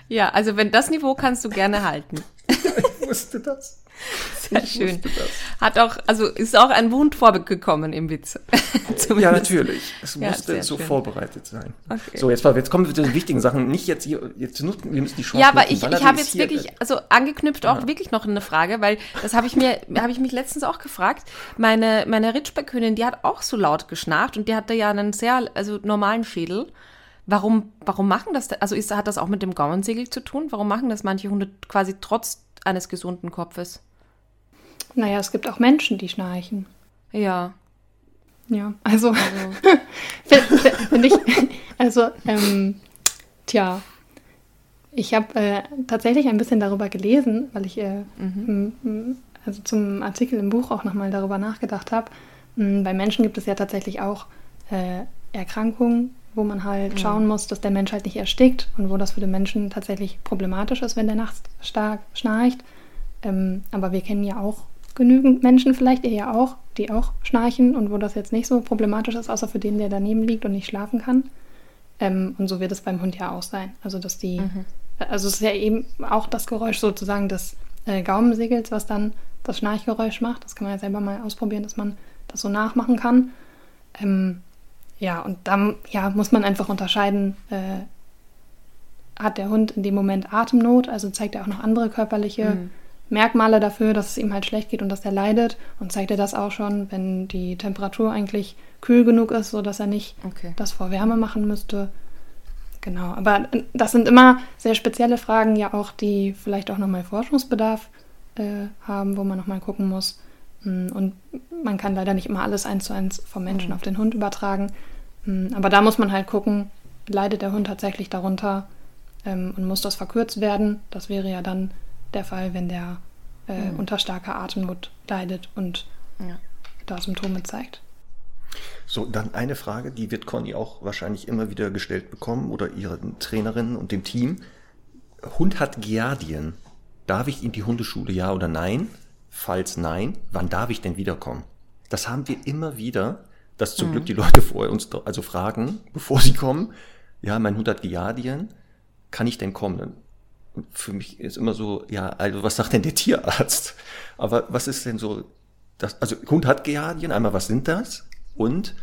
Ja, also wenn das Niveau kannst du gerne halten. <laughs> ich wusste das. Sehr ich schön. Hat auch, also ist auch ein Wund vorgekommen im Witz. <laughs> ja, natürlich. Es ja, musste so schön. vorbereitet sein. Okay. So, jetzt, jetzt kommen wir zu den wichtigen Sachen. Nicht jetzt hier, jetzt nutzen, wir müssen die Chance Ja, aber ich, ich habe jetzt wirklich, also angeknüpft auch ja. wirklich noch eine Frage, weil das habe ich mir, <laughs> habe ich mich letztens auch gefragt. Meine, meine Ritschbeckhündin, die hat auch so laut geschnarcht und die hatte ja einen sehr, also normalen Schädel. Warum, warum machen das? Also ist, hat das auch mit dem Gaumensegel zu tun? Warum machen das manche Hunde quasi trotz eines gesunden Kopfes? Naja, es gibt auch Menschen, die schnarchen. Ja. Ja, also, also. <laughs> finde find ich, also, ähm, tja, ich habe äh, tatsächlich ein bisschen darüber gelesen, weil ich äh, mhm. also zum Artikel im Buch auch nochmal darüber nachgedacht habe. Bei Menschen gibt es ja tatsächlich auch äh, Erkrankungen, wo man halt mhm. schauen muss, dass der Mensch halt nicht erstickt und wo das für den Menschen tatsächlich problematisch ist, wenn der nachts stark schnarcht. Ähm, aber wir kennen ja auch genügend Menschen, vielleicht ihr ja auch, die auch schnarchen und wo das jetzt nicht so problematisch ist, außer für den, der daneben liegt und nicht schlafen kann. Ähm, und so wird es beim Hund ja auch sein. Also, dass die, mhm. also es ist ja eben auch das Geräusch sozusagen des äh, Gaumensegels, was dann das Schnarchgeräusch macht. Das kann man ja selber mal ausprobieren, dass man das so nachmachen kann. Ähm, ja, und dann ja, muss man einfach unterscheiden, äh, hat der Hund in dem Moment Atemnot, also zeigt er auch noch andere körperliche mhm. Merkmale dafür, dass es ihm halt schlecht geht und dass er leidet. Und zeigt er das auch schon, wenn die Temperatur eigentlich kühl genug ist, sodass er nicht okay. das vor Wärme machen müsste. Genau, aber das sind immer sehr spezielle Fragen, ja auch, die vielleicht auch nochmal Forschungsbedarf äh, haben, wo man nochmal gucken muss. Hm, und man kann leider nicht immer alles eins zu eins vom Menschen mhm. auf den Hund übertragen. Hm, aber da muss man halt gucken, leidet der Hund tatsächlich darunter ähm, und muss das verkürzt werden. Das wäre ja dann der Fall, wenn der äh, mhm. unter starker Atemnot leidet und ja. da Symptome zeigt. So, dann eine Frage, die wird Conny auch wahrscheinlich immer wieder gestellt bekommen oder ihre Trainerin und dem Team. Hund hat Giardien. Darf ich in die Hundeschule, ja oder nein? Falls nein, wann darf ich denn wiederkommen? Das haben wir immer wieder, dass zum mhm. Glück die Leute vorher uns also fragen, <laughs> bevor sie kommen, ja, mein Hund hat Giardien, kann ich denn kommen? Und für mich ist immer so, ja, also was sagt denn der Tierarzt? Aber was ist denn so, das, also Hund hat Giardien, einmal was sind das? Und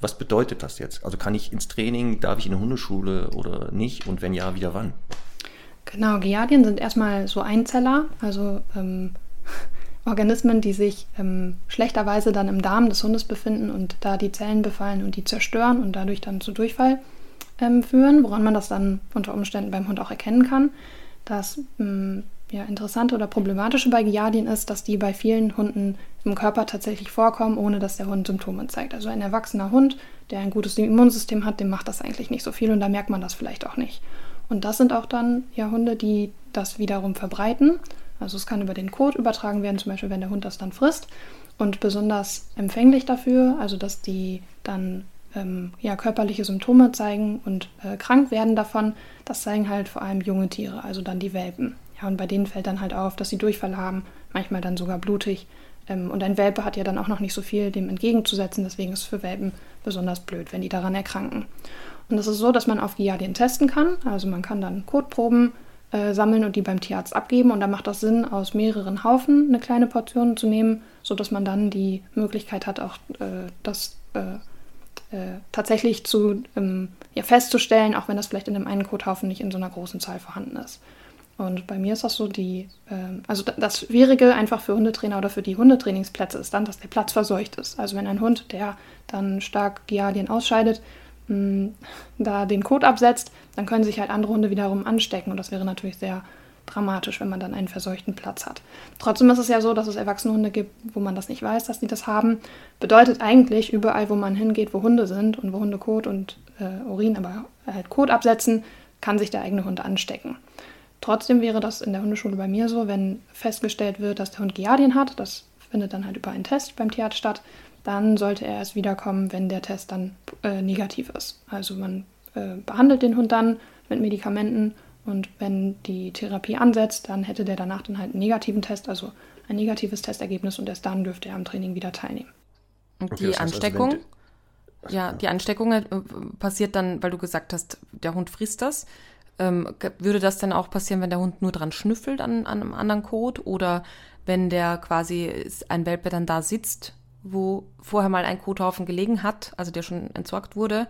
was bedeutet das jetzt? Also kann ich ins Training, darf ich in eine Hundeschule oder nicht? Und wenn ja, wieder wann? Genau, Giardien sind erstmal so Einzeller, also ähm, Organismen, die sich ähm, schlechterweise dann im Darm des Hundes befinden und da die Zellen befallen und die zerstören und dadurch dann zu Durchfall ähm, führen, woran man das dann unter Umständen beim Hund auch erkennen kann. Das ähm, ja, Interessante oder Problematische bei Giardien ist, dass die bei vielen Hunden im Körper tatsächlich vorkommen, ohne dass der Hund Symptome zeigt. Also ein erwachsener Hund, der ein gutes Immunsystem hat, dem macht das eigentlich nicht so viel und da merkt man das vielleicht auch nicht. Und das sind auch dann ja Hunde, die das wiederum verbreiten. Also es kann über den Kot übertragen werden, zum Beispiel wenn der Hund das dann frisst. Und besonders empfänglich dafür, also dass die dann ähm, ja, körperliche Symptome zeigen und äh, krank werden davon, das zeigen halt vor allem junge Tiere, also dann die Welpen. Ja, und bei denen fällt dann halt auf, dass sie Durchfall haben, manchmal dann sogar blutig. Ähm, und ein Welpe hat ja dann auch noch nicht so viel dem entgegenzusetzen, deswegen ist es für Welpen besonders blöd, wenn die daran erkranken. Und es ist so, dass man auf Giardien testen kann. Also man kann dann Kotproben äh, sammeln und die beim Tierarzt abgeben. Und da macht das Sinn, aus mehreren Haufen eine kleine Portion zu nehmen, sodass man dann die Möglichkeit hat, auch äh, das äh, äh, tatsächlich zu, ähm, ja, festzustellen, auch wenn das vielleicht in dem einen Kothaufen nicht in so einer großen Zahl vorhanden ist. Und bei mir ist das so, die, äh, also das Schwierige einfach für Hundetrainer oder für die Hundetrainingsplätze ist dann, dass der Platz verseucht ist. Also wenn ein Hund, der dann stark Giardien ausscheidet, mh, da den Kot absetzt, dann können sich halt andere Hunde wiederum anstecken und das wäre natürlich sehr dramatisch, wenn man dann einen verseuchten Platz hat. Trotzdem ist es ja so, dass es erwachsene Hunde gibt, wo man das nicht weiß, dass die das haben. Bedeutet eigentlich, überall, wo man hingeht, wo Hunde sind und wo Hunde Kot und äh, Urin, aber halt Kot absetzen, kann sich der eigene Hund anstecken. Trotzdem wäre das in der Hundeschule bei mir so, wenn festgestellt wird, dass der Hund Giardien hat, das findet dann halt über einen Test beim Tierarzt statt, dann sollte er erst wiederkommen, wenn der Test dann äh, negativ ist. Also man äh, behandelt den Hund dann mit Medikamenten und wenn die Therapie ansetzt, dann hätte der danach dann halt einen negativen Test, also ein negatives Testergebnis und erst dann dürfte er am Training wieder teilnehmen. Und okay, die das heißt also, Ansteckung, also ja, die Ansteckung äh, passiert dann, weil du gesagt hast, der Hund frisst das. Ähm, würde das dann auch passieren, wenn der Hund nur dran schnüffelt an, an einem anderen Code oder wenn der quasi ein Welpe dann da sitzt, wo vorher mal ein Kothaufen gelegen hat, also der schon entsorgt wurde?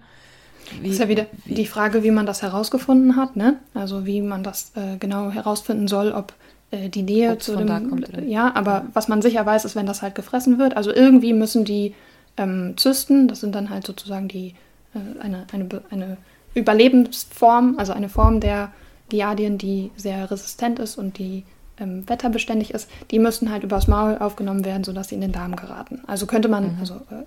Wie, das ist ja wieder wie, die Frage, wie man das herausgefunden hat, ne? Also wie man das äh, genau herausfinden soll, ob äh, die Nähe Ob's zu dem. Kommt, ja, aber was man sicher weiß, ist, wenn das halt gefressen wird. Also irgendwie müssen die ähm, Zysten, das sind dann halt sozusagen die äh, eine, eine, eine Überlebensform, also eine Form der Giardien, die sehr resistent ist und die ähm, wetterbeständig ist, die müssen halt übers Maul aufgenommen werden, sodass sie in den Darm geraten. Also könnte man, mhm. also äh,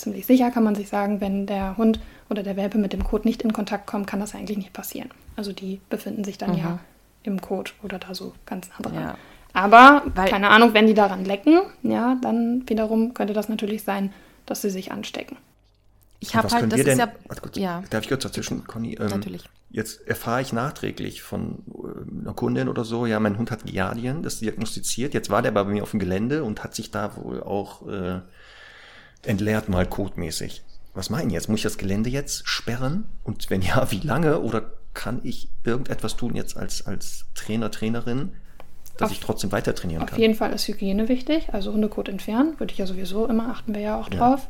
ziemlich sicher kann man sich sagen, wenn der Hund oder der Welpe mit dem Kot nicht in Kontakt kommt, kann das eigentlich nicht passieren. Also die befinden sich dann mhm. ja im Kot oder da so ganz nah dran. Ja. Aber, Weil, keine Ahnung, wenn die daran lecken, ja, dann wiederum könnte das natürlich sein, dass sie sich anstecken. Ich habe halt, das ist denn, ja, kurz, ja. Darf ich kurz dazwischen, Conny? Ähm, Natürlich. Jetzt erfahre ich nachträglich von äh, einer Kundin oder so, ja, mein Hund hat Giardien, das diagnostiziert. Jetzt war der bei mir auf dem Gelände und hat sich da wohl auch äh, entleert mal kotmäßig. Was meinen jetzt? Muss ich das Gelände jetzt sperren? Und wenn ja, wie lange? Oder kann ich irgendetwas tun jetzt als, als Trainer, Trainerin, dass auf, ich trotzdem weiter trainieren auf kann? Auf jeden Fall ist Hygiene wichtig. Also Hundekot entfernen, würde ich ja sowieso immer, achten wir ja auch drauf.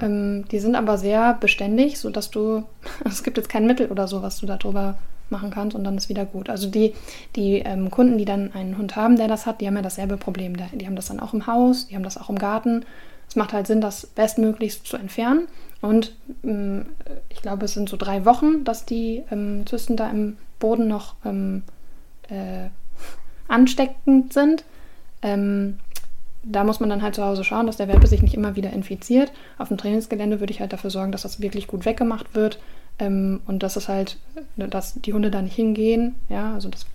Ja. Ähm, die sind aber sehr beständig, sodass du, <laughs> es gibt jetzt kein Mittel oder so, was du darüber machen kannst und dann ist wieder gut. Also die, die ähm, Kunden, die dann einen Hund haben, der das hat, die haben ja dasselbe Problem. Die haben das dann auch im Haus, die haben das auch im Garten. Es macht halt Sinn, das bestmöglichst zu entfernen. Und ähm, ich glaube, es sind so drei Wochen, dass die ähm, Zysten da im Boden noch ähm, äh, <laughs> ansteckend sind. Ähm, da muss man dann halt zu Hause schauen, dass der Welpe sich nicht immer wieder infiziert. Auf dem Trainingsgelände würde ich halt dafür sorgen, dass das wirklich gut weggemacht wird ähm, und dass es halt, dass die Hunde da nicht hingehen. Ja, also das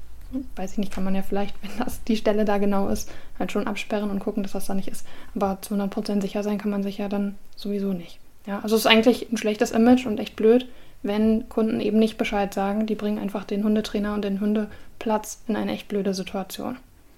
weiß ich nicht, kann man ja vielleicht, <laughs> wenn das die Stelle da genau ist, halt schon absperren und gucken, dass das da nicht ist. Aber zu 100% sicher sein kann man sich ja dann sowieso nicht. Ja, also es ist eigentlich ein schlechtes Image und echt blöd, wenn Kunden eben nicht Bescheid sagen. Die bringen einfach den Hundetrainer und den Hundeplatz in eine echt blöde Situation.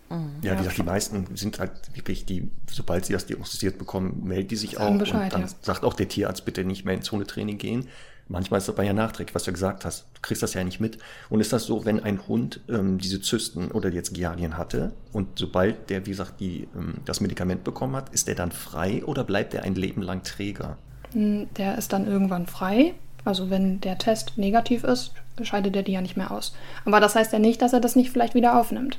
Mhm. Ja, wie gesagt, die meisten sind halt wirklich die, sobald sie das diagnostiziert bekommen, melden die sich auch Bescheid, und dann ja. sagt auch der Tierarzt bitte nicht mehr ins Hundetraining gehen. Manchmal ist es aber ja nachträglich, was du gesagt hast. Du kriegst das ja nicht mit. Und ist das so, wenn ein Hund ähm, diese Zysten oder jetzt Giardien hatte und sobald der, wie gesagt, die, ähm, das Medikament bekommen hat, ist der dann frei oder bleibt er ein Leben lang Träger? Hm, der ist dann irgendwann frei. Also wenn der Test negativ ist, scheidet er die ja nicht mehr aus. Aber das heißt ja nicht, dass er das nicht vielleicht wieder aufnimmt.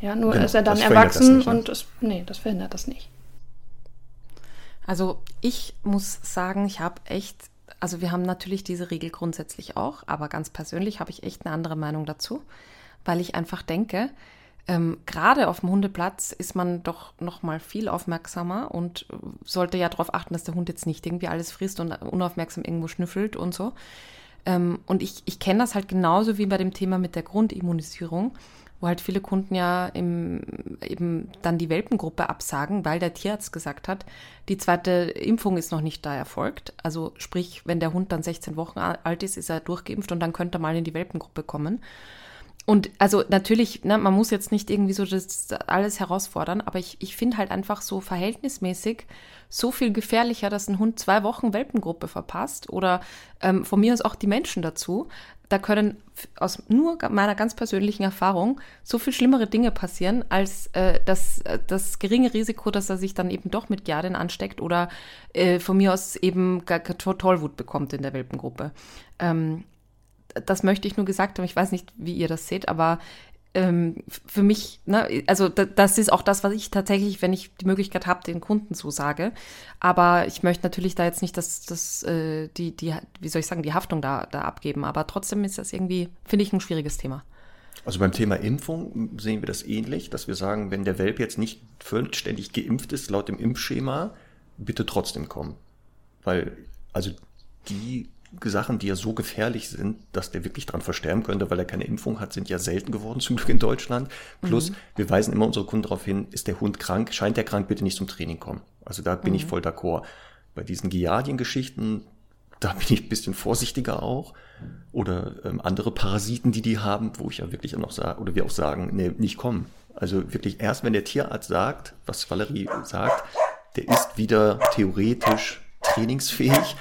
Ja, nur genau, ist er dann erwachsen nicht, und es, nee, das verhindert das nicht. Also ich muss sagen, ich habe echt also wir haben natürlich diese Regel grundsätzlich auch, aber ganz persönlich habe ich echt eine andere Meinung dazu, weil ich einfach denke, ähm, gerade auf dem Hundeplatz ist man doch noch mal viel aufmerksamer und sollte ja darauf achten, dass der Hund jetzt nicht irgendwie alles frisst und unaufmerksam irgendwo schnüffelt und so. Ähm, und ich, ich kenne das halt genauso wie bei dem Thema mit der Grundimmunisierung wo halt viele Kunden ja im, eben dann die Welpengruppe absagen, weil der Tierarzt gesagt hat, die zweite Impfung ist noch nicht da erfolgt. Also sprich, wenn der Hund dann 16 Wochen alt ist, ist er durchgeimpft und dann könnte er mal in die Welpengruppe kommen. Und also natürlich, ne, man muss jetzt nicht irgendwie so das alles herausfordern, aber ich, ich finde halt einfach so verhältnismäßig so viel gefährlicher, dass ein Hund zwei Wochen Welpengruppe verpasst oder ähm, von mir aus auch die Menschen dazu, da können aus nur meiner ganz persönlichen Erfahrung so viel schlimmere Dinge passieren, als äh, das, äh, das geringe Risiko, dass er sich dann eben doch mit Giardien ansteckt oder äh, von mir aus eben Tollwut bekommt in der Welpengruppe. Ähm, das möchte ich nur gesagt haben. Ich weiß nicht, wie ihr das seht, aber ähm, für mich, ne, also das ist auch das, was ich tatsächlich, wenn ich die Möglichkeit habe, den Kunden so sage. Aber ich möchte natürlich da jetzt nicht das, das, äh, die, die, wie soll ich sagen, die Haftung da, da abgeben. Aber trotzdem ist das irgendwie, finde ich, ein schwieriges Thema. Also beim Thema Impfung sehen wir das ähnlich, dass wir sagen, wenn der Welp jetzt nicht vollständig geimpft ist, laut dem Impfschema, bitte trotzdem kommen. Weil, also die Sachen, die ja so gefährlich sind, dass der wirklich dran versterben könnte, weil er keine Impfung hat, sind ja selten geworden, <laughs> zum Glück in Deutschland. Plus, mhm. wir weisen immer unsere Kunden darauf hin, ist der Hund krank, scheint der krank, bitte nicht zum Training kommen. Also da bin mhm. ich voll d'accord. Bei diesen Giardien-Geschichten, da bin ich ein bisschen vorsichtiger auch. Oder ähm, andere Parasiten, die die haben, wo ich ja wirklich auch noch sage, oder wir auch sagen, nee, nicht kommen. Also wirklich erst, wenn der Tierarzt sagt, was Valerie sagt, der ist wieder theoretisch trainingsfähig,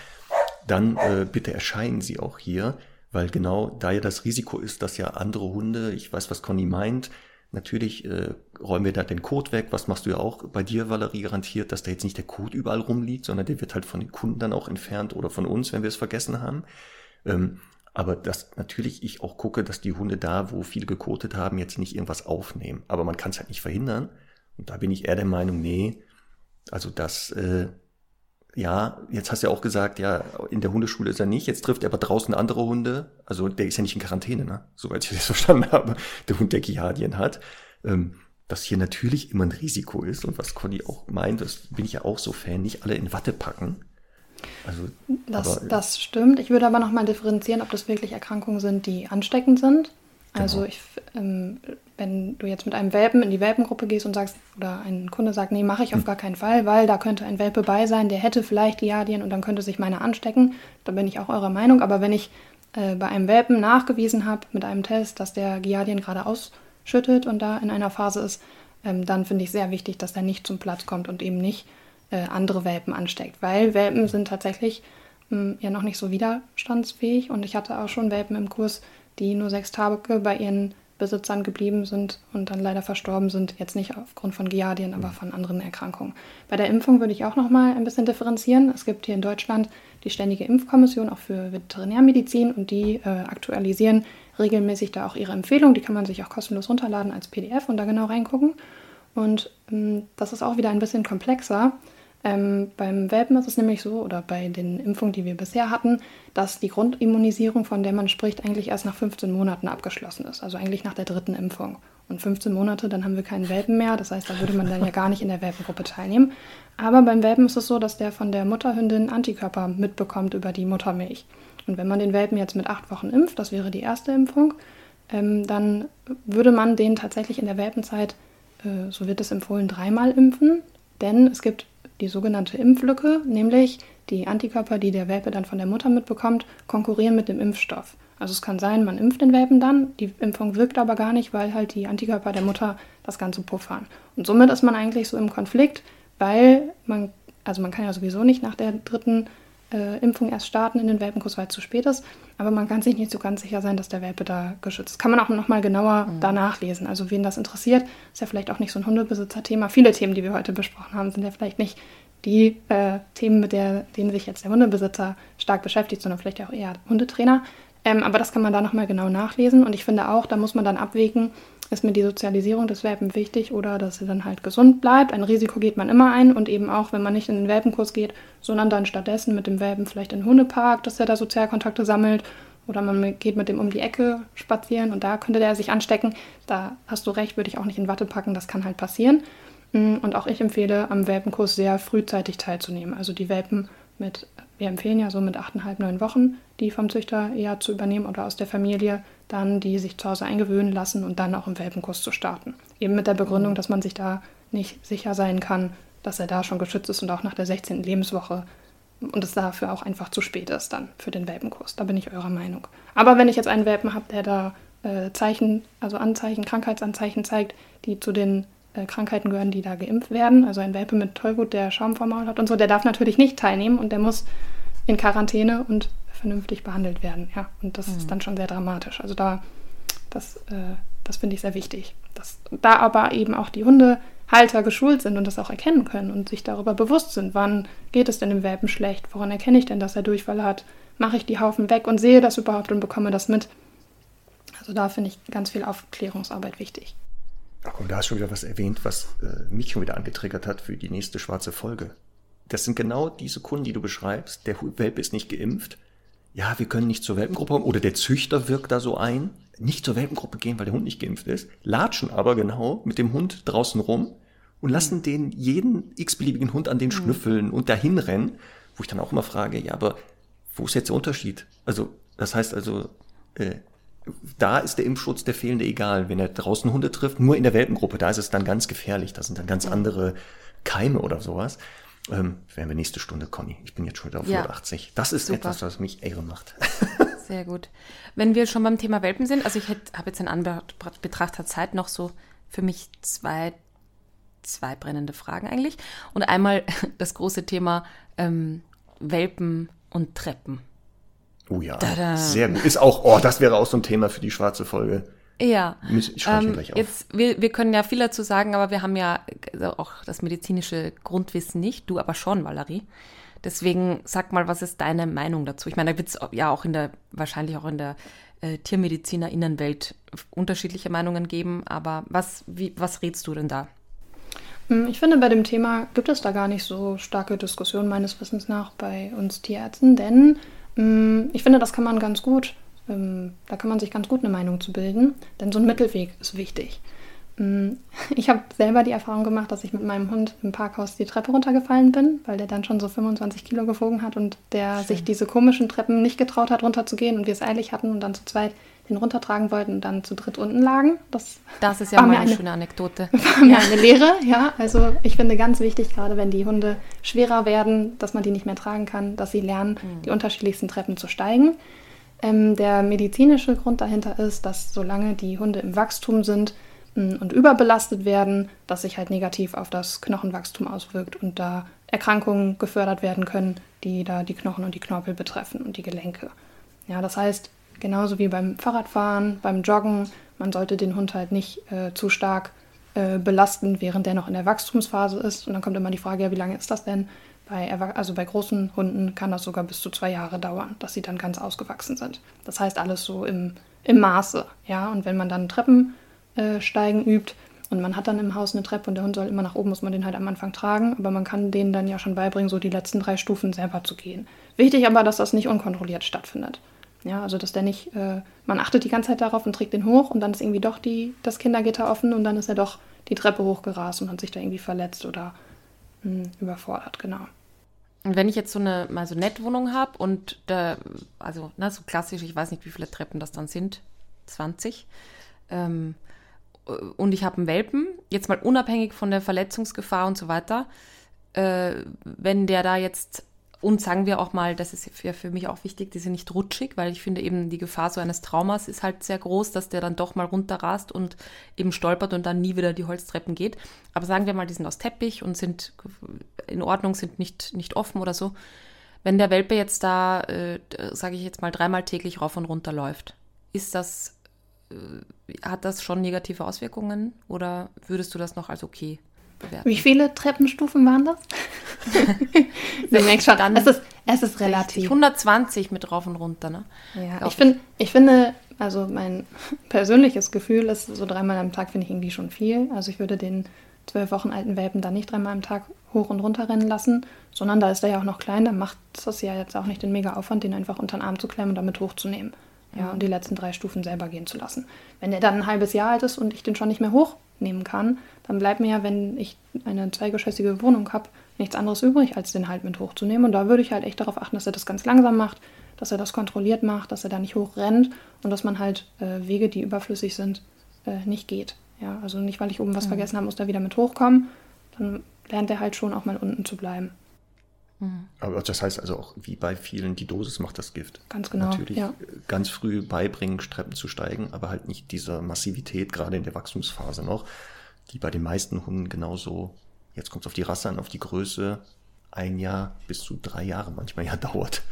dann äh, bitte erscheinen Sie auch hier, weil genau da ja das Risiko ist, dass ja andere Hunde, ich weiß, was Conny meint, natürlich äh, räumen wir da den Code weg, was machst du ja auch bei dir, Valerie, garantiert, dass da jetzt nicht der Code überall rumliegt, sondern der wird halt von den Kunden dann auch entfernt oder von uns, wenn wir es vergessen haben. Ähm, aber dass natürlich ich auch gucke, dass die Hunde da, wo viele gekotet haben, jetzt nicht irgendwas aufnehmen. Aber man kann es halt nicht verhindern. Und da bin ich eher der Meinung, nee, also das äh, ja, jetzt hast du ja auch gesagt, ja, in der Hundeschule ist er nicht, jetzt trifft er aber draußen andere Hunde. Also der ist ja nicht in Quarantäne, ne? soweit ich das <laughs> verstanden habe, der Hund, der Giardien hat. Ähm, dass hier natürlich immer ein Risiko ist und was Conny auch meint, das bin ich ja auch so Fan, nicht alle in Watte packen. Also, das, aber, das stimmt. Ich würde aber nochmal differenzieren, ob das wirklich Erkrankungen sind, die ansteckend sind. Also genau. ich, ähm, wenn du jetzt mit einem Welpen in die Welpengruppe gehst und sagst, oder ein Kunde sagt, nee, mache ich auf hm. gar keinen Fall, weil da könnte ein Welpe bei sein, der hätte vielleicht die Giardien und dann könnte sich meiner anstecken, dann bin ich auch eurer Meinung. Aber wenn ich äh, bei einem Welpen nachgewiesen habe mit einem Test, dass der Giardien gerade ausschüttet und da in einer Phase ist, ähm, dann finde ich sehr wichtig, dass der nicht zum Platz kommt und eben nicht äh, andere Welpen ansteckt. Weil Welpen sind tatsächlich mh, hm, ja noch nicht so widerstandsfähig und ich hatte auch schon Welpen im Kurs, die nur sechs Tage bei ihren Besitzern geblieben sind und dann leider verstorben sind. Jetzt nicht aufgrund von Giardien, aber von anderen Erkrankungen. Bei der Impfung würde ich auch noch mal ein bisschen differenzieren. Es gibt hier in Deutschland die Ständige Impfkommission auch für Veterinärmedizin und die äh, aktualisieren regelmäßig da auch ihre Empfehlungen. Die kann man sich auch kostenlos runterladen als PDF und da genau reingucken. Und ähm, das ist auch wieder ein bisschen komplexer. Ähm, beim Welpen ist es nämlich so, oder bei den Impfungen, die wir bisher hatten, dass die Grundimmunisierung, von der man spricht, eigentlich erst nach 15 Monaten abgeschlossen ist. Also eigentlich nach der dritten Impfung. Und 15 Monate, dann haben wir keinen Welpen mehr. Das heißt, da würde man dann ja gar nicht in der Welpengruppe teilnehmen. Aber beim Welpen ist es so, dass der von der Mutterhündin Antikörper mitbekommt über die Muttermilch. Und wenn man den Welpen jetzt mit acht Wochen impft, das wäre die erste Impfung, ähm, dann würde man den tatsächlich in der Welpenzeit, äh, so wird es empfohlen, dreimal impfen. Denn es gibt die sogenannte Impflücke, nämlich die Antikörper, die der Welpe dann von der Mutter mitbekommt, konkurrieren mit dem Impfstoff. Also es kann sein, man impft den Welpen dann, die Impfung wirkt aber gar nicht, weil halt die Antikörper der Mutter das Ganze puffern. Und somit ist man eigentlich so im Konflikt, weil man, also man kann ja sowieso nicht nach der dritten äh, Impfung erst starten in den Welpenkurs, weil es zu spät ist, aber man kann sich nicht so ganz sicher sein, dass der Welpe da geschützt ist. Kann man auch nochmal genauer mhm. danach lesen. Also wen das interessiert, ist ja vielleicht auch nicht so ein Hundebesitzer-Thema. Viele Themen, die wir heute besprochen haben, sind ja vielleicht nicht die äh, Themen, mit der, denen sich jetzt der Hundebesitzer stark beschäftigt, sondern vielleicht auch eher Hundetrainer. Ähm, aber das kann man da nochmal genau nachlesen. Und ich finde auch, da muss man dann abwägen, ist mir die Sozialisierung des Welpen wichtig oder dass er dann halt gesund bleibt. Ein Risiko geht man immer ein und eben auch, wenn man nicht in den Welpenkurs geht, sondern dann stattdessen mit dem Welpen vielleicht in den Hundepark, dass er da Sozialkontakte sammelt oder man geht mit dem um die Ecke spazieren und da könnte der sich anstecken. Da hast du recht, würde ich auch nicht in Watte packen, das kann halt passieren. Mm, und auch ich empfehle, am Welpenkurs sehr frühzeitig teilzunehmen. Also die Welpen mit, wir empfehlen ja so mit 8,5, 9 Wochen, die vom Züchter eher zu übernehmen oder aus der Familie, dann die sich zu Hause eingewöhnen lassen und dann auch im Welpenkurs zu starten. Eben mit der Begründung, mhm. dass man sich da nicht sicher sein kann, dass er da schon geschützt ist und auch nach der 16. Lebenswoche und es dafür auch einfach zu spät ist dann für den Welpenkurs. Da bin ich eurer Meinung. Aber wenn ich jetzt einen Welpen habe, der da äh, Zeichen, also Anzeichen, Krankheitsanzeichen zeigt, die zu den Krankheiten gehören, die da geimpft werden. Also ein Welpe mit Tollwut, der Schaum vom Maul hat und so, der darf natürlich nicht teilnehmen und der muss in Quarantäne und vernünftig behandelt werden. Ja, und das mhm. ist dann schon sehr dramatisch. Also da, das, äh, das finde ich sehr wichtig. Dass da aber eben auch die Hundehalter geschult sind und das auch erkennen können und sich darüber bewusst sind, wann geht es denn dem Welpen schlecht, woran erkenne ich denn, dass er Durchfall hat, mache ich die Haufen weg und sehe das überhaupt und bekomme das mit. Also da finde ich ganz viel Aufklärungsarbeit wichtig. Ach komm, da hast du schon wieder was erwähnt, was äh, mich schon wieder angetriggert hat für die nächste schwarze Folge. Das sind genau diese Kunden, die du beschreibst. Der Welpe ist nicht geimpft. Ja, wir können nicht zur Welpengruppe kommen. Oder der Züchter wirkt da so ein. Nicht zur Welpengruppe gehen, weil der Hund nicht geimpft ist. Latschen aber genau mit dem Hund draußen rum und lassen den jeden x-beliebigen Hund an den mhm. schnüffeln und dahin rennen. Wo ich dann auch immer frage, ja, aber wo ist jetzt der Unterschied? Also, das heißt also, äh, da ist der Impfschutz der fehlende egal. Wenn er draußen Hunde trifft, nur in der Welpengruppe, da ist es dann ganz gefährlich. Da sind dann ganz andere Keime oder sowas. Ähm, werden wir nächste Stunde, Conny. Ich bin jetzt schon wieder auf ja. 180. Das ist Super. etwas, was mich irre macht. <laughs> Sehr gut. Wenn wir schon beim Thema Welpen sind, also ich habe jetzt in Anbetracht der Zeit noch so für mich zwei, zwei brennende Fragen eigentlich. Und einmal <laughs> das große Thema ähm, Welpen und Treppen. Oh ja, Tada. sehr gut. Ist auch, oh, das wäre auch so ein Thema für die schwarze Folge. Ja. Ich ähm, gleich auf. Jetzt, wir, wir können ja viel dazu sagen, aber wir haben ja also auch das medizinische Grundwissen nicht. Du aber schon, Valerie. Deswegen sag mal, was ist deine Meinung dazu? Ich meine, da wird es ja auch in der, wahrscheinlich auch in der äh, Tiermediziner-Innenwelt unterschiedliche Meinungen geben, aber was, wie, was rätst du denn da? Hm, ich finde, bei dem Thema gibt es da gar nicht so starke Diskussionen meines Wissens nach bei uns Tierärzten, denn ich finde, das kann man ganz gut, ähm, da kann man sich ganz gut eine Meinung zu bilden, denn so ein Mittelweg ist wichtig. Mm, <laughs> ich habe selber die Erfahrung gemacht, dass ich mit meinem Hund im Parkhaus die Treppe runtergefallen bin, weil der dann schon so 25 Kilo gewogen hat und der Schön. sich diese komischen Treppen nicht getraut hat, runterzugehen und wir es eilig hatten und dann zu zweit den runtertragen wollten und dann zu dritt unten lagen. Das, das ist ja mal eine, schöne Anekdote. <laughs> War mir eine Lehre, ja. Also ich finde ganz wichtig, gerade wenn die Hunde schwerer werden, dass man die nicht mehr tragen kann, dass sie lernen, mhm. die unterschiedlichsten Treppen zu steigen. Ähm, der medizinische Grund dahinter ist, dass solange die Hunde im Wachstum sind mh, mm, und überbelastet werden, dass sich halt negativ auf das Knochenwachstum auswirkt und da Erkrankungen gefördert werden können, die da die Knochen und die Knorpel betreffen und die Gelenke. Ja, das heißt, genauso wie beim Fahrradfahren, beim Joggen. Man sollte den Hund halt nicht äh, zu stark äh, belasten, während der noch in der Wachstumsphase ist. Und dann kommt immer die Frage, ja, wie lange ist das denn? Bei, also bei großen Hunden kann das sogar bis zu zwei Jahre dauern, dass sie dann ganz ausgewachsen sind. Das heißt alles so im, im Maße. Ja? Und wenn man dann Treppensteigen äh, übt und man hat dann im Haus eine Treppe und der Hund soll immer nach oben, muss man den halt am Anfang tragen. Aber man kann denen dann ja schon beibringen, so die letzten drei Stufen selber zu gehen. Wichtig aber, dass das nicht unkontrolliert stattfindet. Ja, also dass der nicht, äh, man achtet die ganze Zeit darauf und trägt den hoch und dann ist irgendwie doch die, das Kindergitter offen und dann ist er doch die Treppe hochgerast und hat sich da irgendwie verletzt oder mh, hm, überfordert, genau. Und wenn ich jetzt so eine mal so Nettwohnung habe und da, also na, so klassisch, ich weiß nicht, wie viele Treppen das dann sind, 20, ähm, und ich habe einen Welpen, jetzt mal unabhängig von der Verletzungsgefahr und so weiter, äh, wenn der da jetzt und sagen wir auch mal, das ist für, für mich auch wichtig, die sind nicht rutschig, weil ich finde eben die Gefahr so eines Traumas ist halt sehr groß, dass der dann doch mal runterrast und eben stolpert und dann nie wieder die Holztreppen geht. Aber sagen wir mal, die sind aus Teppich und sind in Ordnung, sind nicht, nicht offen oder so. Wenn der Welpe jetzt da, äh, sage ich jetzt mal, dreimal täglich rauf und runter läuft, ist das, äh, hat das schon negative Auswirkungen oder würdest du das noch als okay bewerten. Wie viele Treppenstufen waren das? <laughs> du merkst schon, Dann es ist, es ist relativ. 120 mit rauf und runter, ne? Ja, ich, find, ich finde, also mein <laughs> persönliches Gefühl ist, so dreimal am Tag finde ich irgendwie schon viel. Also ich würde den zwölf Wochen alten Welpen dann nicht dreimal am Tag hoch und runter rennen lassen, sondern da ist er ja auch noch klein, dann macht es ja jetzt auch nicht den mega Aufwand, den einfach unter den Arm zu klemmen und damit hochzunehmen. Ja, und die letzten drei Stufen selber gehen zu lassen. Wenn er dann ein halbes Jahr alt ist und ich den schon nicht mehr hochnehmen kann, dann bleibt mir ja, wenn ich eine zweigeschossige Wohnung habe, nichts anderes übrig, als den halt mit hochzunehmen. Und da würde ich halt echt darauf achten, dass er das ganz langsam macht, dass er das kontrolliert macht, dass er da nicht hochrennt und dass man halt äh, Wege, die überflüssig sind, äh, nicht geht. Ja, also nicht, weil ich oben was mhm. vergessen habe, muss er wieder mit hochkommen. Dann lernt er halt schon auch mal unten zu bleiben. Mhm. Aber das heißt also auch, wie bei vielen, die Dosis macht das Gift. Ganz genau. Natürlich ja. ganz früh beibringen, Treppen zu steigen, aber halt nicht dieser Massivität, gerade in der Wachstumsphase noch, die bei den meisten Hunden genauso, jetzt kommt es auf die Rasse an, auf die Größe, ein Jahr bis zu drei Jahre manchmal <laughs> ja dauert.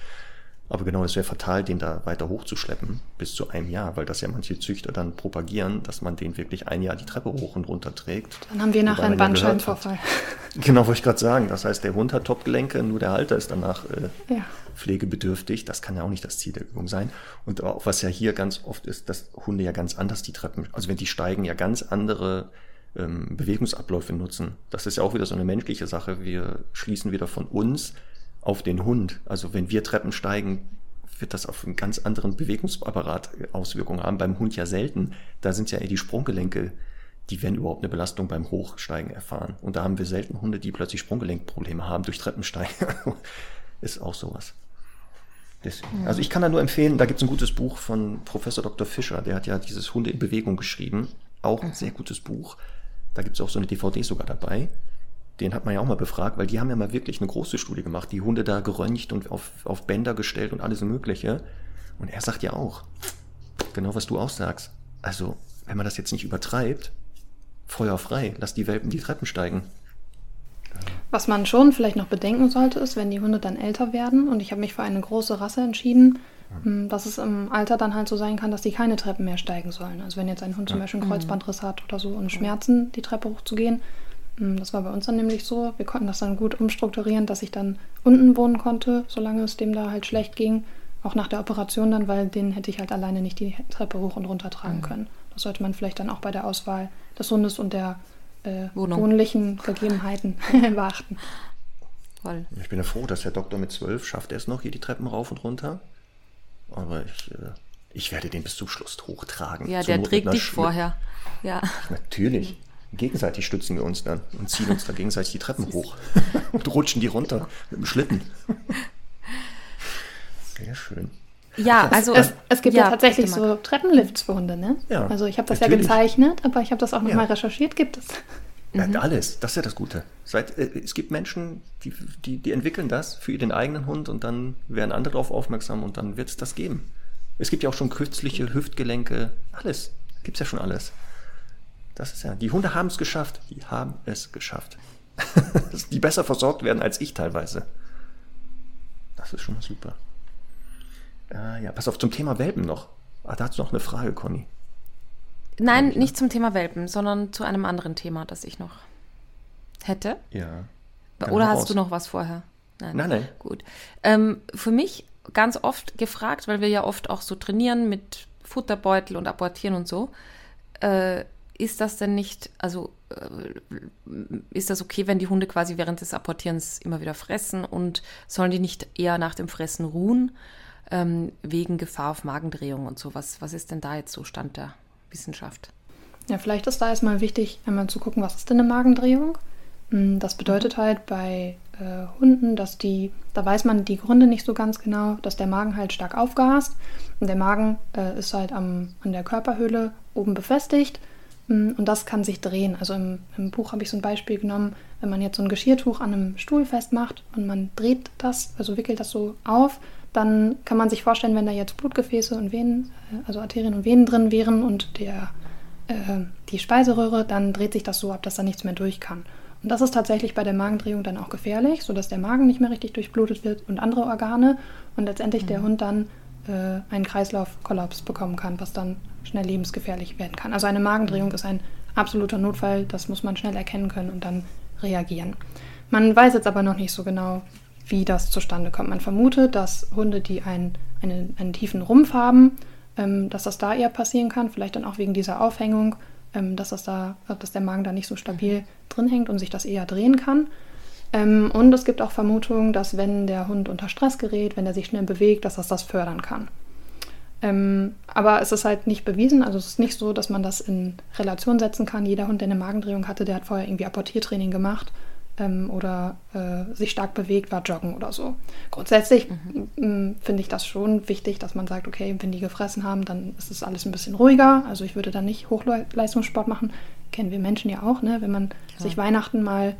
Aber genau, es wäre fatal, den da weiter hochzuschleppen, bis zu einem Jahr, weil das ja manche Züchter dann propagieren, dass man den wirklich ein Jahr die Treppe hoch und runter trägt. Dann haben wir nachher einen Bandscheibenvorfall. <laughs> Genau, wollte ich gerade sagen. Das heißt, der Hund hat Topgelenke, nur der Halter ist danach äh, ja. pflegebedürftig. Das kann ja auch nicht das Ziel der Übung sein. Und auch was ja hier ganz oft ist, dass Hunde ja ganz anders die Treppen, also wenn die steigen, ja ganz andere ähm, Bewegungsabläufe nutzen. Das ist ja auch wieder so eine menschliche Sache. Wir schließen wieder von uns auf den Hund. Also wenn wir Treppen steigen, wird das auf einen ganz anderen Bewegungsapparat Auswirkungen haben. Beim Hund ja selten. Da sind ja eher die Sprunggelenke, die werden überhaupt eine Belastung beim Hochsteigen erfahren. Und da haben wir selten Hunde, die plötzlich Sprunggelenkprobleme haben durch Treppensteigen. <laughs> ist auch sowas. Deswegen. Also ich kann da nur empfehlen, da gibt es ein gutes Buch von Professor Dr. Fischer, der hat ja dieses Hunde in Bewegung geschrieben. Auch ein sehr gutes Buch. Da gibt es auch so eine DVD sogar dabei den hat man ja auch mal befragt, weil die haben ja mal wirklich eine große Studie gemacht, die Hunde da geröntgt und auf, auf Bänder gestellt und alles Mögliche. Und er sagt ja auch, genau was du auch sagst. Also, wenn man das jetzt nicht übertreibt, Feuer frei, lass die Welpen die Treppen steigen. Was man schon vielleicht noch bedenken sollte, ist, wenn die Hunde dann älter werden und ich habe mich für eine große Rasse entschieden, dass es im Alter dann halt so sein kann, dass die keine Treppen mehr steigen sollen. Also wenn jetzt ein Hund zum Beispiel einen Kreuzbandriss hat oder so und Schmerzen, die Treppe hochzugehen, hm, das war bei uns dann nämlich so. Wir konnten das dann gut umstrukturieren, dass ich dann unten wohnen konnte, solange es dem da halt schlecht ging. Auch nach der Operation dann, weil den hätte ich halt alleine nicht die Treppe hoch und runter tragen mhm. können. Das sollte man vielleicht dann auch bei der Auswahl des Hundes und der äh, wohnlichen Gegebenheiten <laughs> beachten. Voll. Ich bin ja froh, dass der Doktor mit zwölf schafft er es noch hier die Treppen rauf und runter. Aber ich, äh, ich werde den bis zum Schluss hochtragen. Ja, der Not trägt dich vorher. Ja. Natürlich. Gegenseitig stützen wir uns dann und ziehen uns da gegenseitig die Treppen hoch <laughs> und rutschen die runter mit dem Schlitten. Sehr schön. Ja, also es, es gibt ja, ja tatsächlich so Treppenlifts für Hunde, ne? Ja, also ich habe das natürlich. ja gezeichnet, aber ich habe das auch nochmal ja. recherchiert, gibt es. Ja, mhm. alles, das ist ja das Gute. Seit, äh, es gibt Menschen, die, die, die entwickeln das für den eigenen Hund und dann werden andere darauf aufmerksam und dann wird es das geben. Es gibt ja auch schon künstliche Hüftgelenke, alles. Gibt es ja schon alles. Das ist ja, die Hunde haben es geschafft. Die haben es geschafft. <laughs> die besser versorgt werden als ich teilweise. Das ist schon mal super. Äh, ja, pass auf, zum Thema Welpen noch. Ah, da hast du noch eine Frage, Conny. Nein, nicht zum Thema Welpen, sondern zu einem anderen Thema, das ich noch hätte. Ja. Oder hast du noch was vorher? Nein, nein. nein. Gut. Ähm, für mich ganz oft gefragt, weil wir ja oft auch so trainieren mit Futterbeutel und Apportieren und so. Äh, ist das denn nicht, also äh, ist das okay, wenn die Hunde quasi während des Apportierens immer wieder fressen und sollen die nicht eher nach dem Fressen ruhen, ähm, wegen Gefahr auf Magendrehung und so? Was, was ist denn da jetzt so Stand der Wissenschaft? Ja, vielleicht ist da erstmal wichtig, einmal zu gucken, was ist denn eine Magendrehung? Hm, das bedeutet halt bei äh, Hunden, dass die, da weiß man die Gründe nicht so ganz genau, dass der Magen halt stark aufgast und der Magen äh, ist halt am, an der Körperhöhle oben befestigt hm, und das kann sich drehen. Also im, im Buch habe ich so ein Beispiel genommen, wenn man jetzt so ein Geschirrtuch an einem Stuhl festmacht und man dreht das, also wickelt das so auf, dann kann man sich vorstellen, wenn da jetzt Blutgefäße und Venen, äh, also Arterien und Venen drin wären und der, äh, die Speiseröhre, dann dreht sich das so ab, dass da nichts mehr durch kann. Und das ist tatsächlich bei der Magendrehung dann auch gefährlich, sodass der Magen nicht mehr richtig durchblutet wird und andere Organe und letztendlich mhm. der Hund dann äh, einen Kreislaufkollaps bekommen kann, was dann schnell lebensgefährlich werden kann. Also eine Magendrehung ist ein absoluter Notfall, das muss man schnell erkennen können und dann reagieren. Man weiß jetzt aber noch nicht so genau, wie das zustande kommt. Man vermutet, dass Hunde, die einen, einen, einen tiefen Rumpf haben, ähm, dass das da eher passieren kann, vielleicht dann auch wegen dieser Aufhängung ähm, dass, das da, dass der Magen da nicht so stabil drin hängt und sich das eher drehen kann. Ähm, und es gibt auch Vermutungen, dass wenn der Hund unter Stress gerät, wenn er sich schnell bewegt, dass das das fördern kann. Ähm, aber es ist halt nicht bewiesen, also es ist nicht so, dass man das in Relation setzen kann. Jeder Hund, der eine Magendrehung hatte, der hat vorher irgendwie Apportiertraining gemacht ähm, oder äh, sich stark bewegt, war joggen oder so. Grundsätzlich mhm. finde ich das schon wichtig, dass man sagt, okay, wenn die gefressen haben, dann ist es alles ein bisschen ruhiger. Also ich würde dann nicht Hochleistungssport machen. Kennen wir Menschen ja auch, ne? Wenn man Klar. sich Weihnachten mal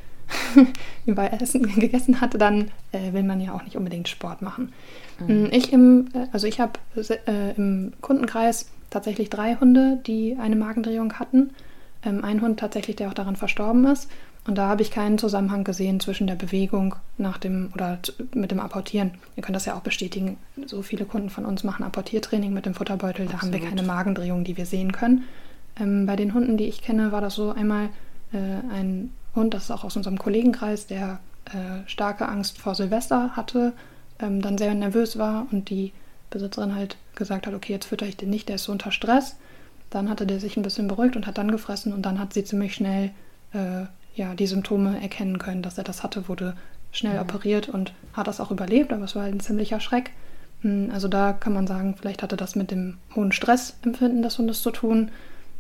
<laughs> über Essen <laughs> gegessen hatte, dann äh, will man ja auch nicht unbedingt Sport machen. Mhm. Ich im, äh, also ich habe äh, im Kundenkreis tatsächlich drei Hunde, die eine Magendrehung hatten. Ähm, ein Hund tatsächlich, der auch daran verstorben ist. Und da habe ich keinen Zusammenhang gesehen zwischen der Bewegung nach dem oder mit dem Apportieren. Ihr könnt das ja auch bestätigen. So viele Kunden von uns machen Apportiertraining mit dem Futterbeutel. Da haben wir keine Magendrehung, die wir sehen können. Ähm, bei den Hunden, die ich kenne, war das so einmal äh, ein Hund, das ist auch aus unserem Kollegenkreis, der äh, starke Angst vor Silvester hatte, ähm, dann sehr nervös war und die Besitzerin halt gesagt hat, okay, jetzt fütter ich den nicht, der ist so unter Stress. Dann hatte der sich ein bisschen beruhigt und hat dann gefressen und dann hat sie ziemlich schnell äh, ja, die Symptome erkennen können, dass er das hatte, wurde schnell mhm. operiert und hat das auch überlebt, aber es war halt ein ziemlicher Schreck. Hm, also da kann man sagen, vielleicht hatte das mit dem hohen Stressempfinden des Hundes zu tun.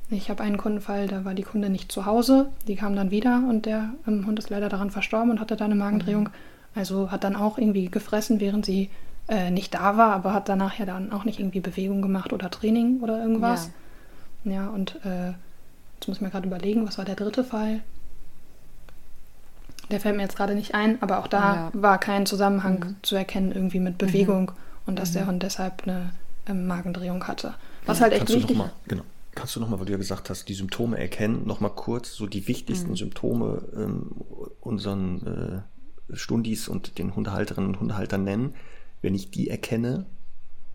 Ich habe einen Kundenfall, da war die Kunde nicht zu Hause, die kam dann wieder und der ähm, Hund ist leider daran verstorben und hatte da eine Magendrehung. Mhm. Also hat dann auch irgendwie gefressen, während sie äh, nicht da war, aber hat danach ja dann auch nicht irgendwie Bewegung gemacht oder Training oder irgendwas. Ja, ja und äh, jetzt muss ich mir gerade überlegen, was war der dritte Fall? Der fällt mir jetzt gerade nicht ein, aber auch da ja. war kein Zusammenhang mhm. zu erkennen irgendwie mit Bewegung mhm. und dass mhm. der Hund deshalb eine ähm, Magendrehung hatte. Was halt echt wichtig ist. Genau. Kannst du nochmal, weil du ja gesagt hast, die Symptome erkennen, nochmal kurz so die wichtigsten mhm. Symptome ähm, unseren äh, Stundis und den Hundehalterinnen und Hundehaltern nennen? Wenn ich die erkenne,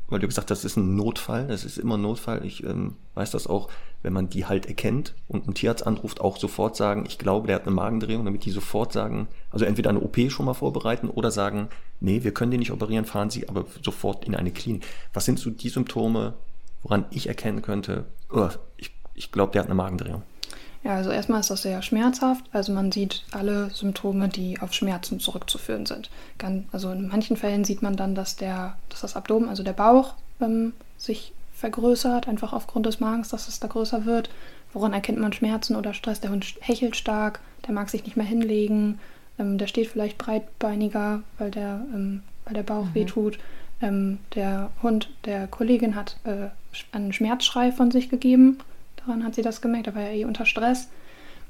weil du gesagt hast, das ist ein Notfall, das ist immer ein Notfall. Ich ähm, weiß das auch, wenn man die halt erkennt und einen Tierarzt anruft, auch sofort sagen, ich glaube, der hat eine Magendrehung, damit die sofort sagen, also entweder eine OP schon mal vorbereiten oder sagen, nee, wir können den nicht operieren, fahren Sie aber sofort in eine Klinik. Was sind so die Symptome, woran ich erkennen könnte, oh, ich, ich glaube, der hat eine Magendrehung? Ja, also erstmal ist das sehr schmerzhaft. Also man sieht alle Symptome, die auf Schmerzen zurückzuführen sind. Also in manchen Fällen sieht man dann, dass, der, dass das Abdomen, also der Bauch, ähm, sich vergrößert, einfach aufgrund des Magens, dass es da größer wird. Woran erkennt man Schmerzen oder Stress? Der Hund hechelt stark, der mag sich nicht mehr hinlegen, ähm, der steht vielleicht breitbeiniger, weil der, ähm, weil der Bauch mhm. wehtut. Ähm, der Hund der Kollegin hat äh, einen Schmerzschrei von sich gegeben Daran hat sie das gemerkt, da war ja eh unter Stress.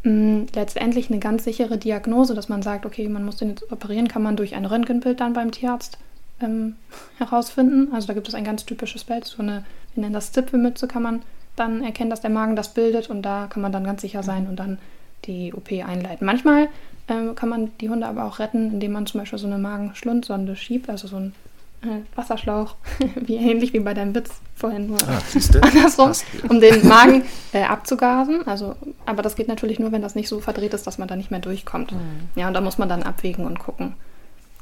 Mm, letztendlich eine ganz sichere Diagnose, dass man sagt, okay, man muss den jetzt operieren, kann man durch ein Röntgenbild dann beim Tierarzt ähm, <laughs> herausfinden. Also da gibt es ein ganz typisches Bild, so eine, nennen das Zipfelmütze, kann man dann erkennen, dass der Magen das bildet und da kann man dann ganz sicher sein und dann die OP einleiten. Manchmal ähm, kann man die Hunde aber auch retten, indem man zum Beispiel so eine Magenschlundsonde schiebt, also so ein äh, Wasserschlauch, <laughs> wie ähnlich wie bei deinem Witz vorhin nur Ah, <laughs> andersrum, um den <laughs> Magen äh, abzugasen. Also, aber das geht natürlich nur, wenn das nicht so verdreht ist, dass man da nicht mehr durchkommt. Ja, und da muss man dann abwägen und gucken.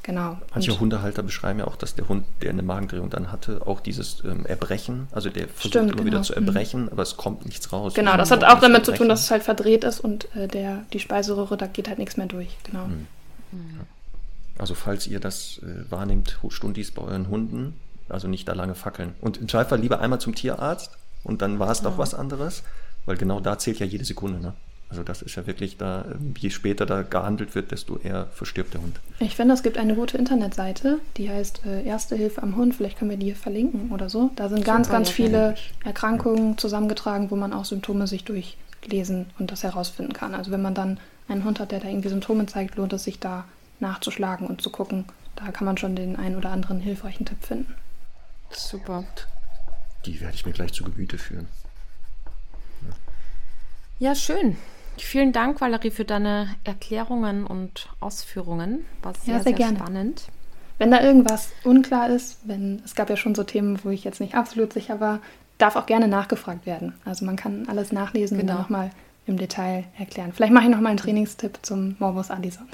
Genau. Manche Und- Hundehalter beschreiben ja auch, dass der Hund, der eine Magendrehung dann hatte, auch dieses ähm, Erbrechen, also der versucht Stimmt, immer wieder genau. zu erbrechen, aber es kommt nichts raus. Genau, das hat auch damit zu tun, dass es halt verdreht ist und äh, der, die Speiseröhre, da geht halt nichts mehr durch. Genau. Hm. Also falls ihr das äh, wahrnehmt, Stundis bei euren Hunden, also nicht da lange fackeln. Und im Zweifel lieber einmal zum Tierarzt und dann war es doch was anderes, weil genau da zählt ja jede Sekunde. Ne? Also das ist ja wirklich da, je später da gehandelt wird, desto eher verstirbt der Hund. Ich finde, es gibt eine gute Internetseite, die heißt äh, Erste Hilfe am Hund. Vielleicht können wir die hier verlinken oder so. Da sind ganz, ganz ja, viele. Erkrankungen zusammengetragen, wo man auch Symptome sich durchlesen und das herausfinden kann. Also wenn man dann einen Hund hat, der da irgendwie Symptome zeigt, lohnt es sich da nachzuschlagen und zu gucken. Da kann man schon den einen oder anderen hilfreichen Tipp finden. Super. Die werde ich mir gleich zu Gemüte führen. Ja, schön. Vielen Dank, Valerie, für deine Erklärungen und Ausführungen. War sehr, sehr sehr, gerne. spannend. Wenn da irgendwas unklar ist, wenn es gab ja schon so Themen, wo ich jetzt nicht absolut sicher war, darf auch gerne nachgefragt werden. Also man kann alles nachlesen und Genau. dann nochmal im Detail erklären. Vielleicht mache ich nochmal einen Trainingstipp zum Morbus Addison.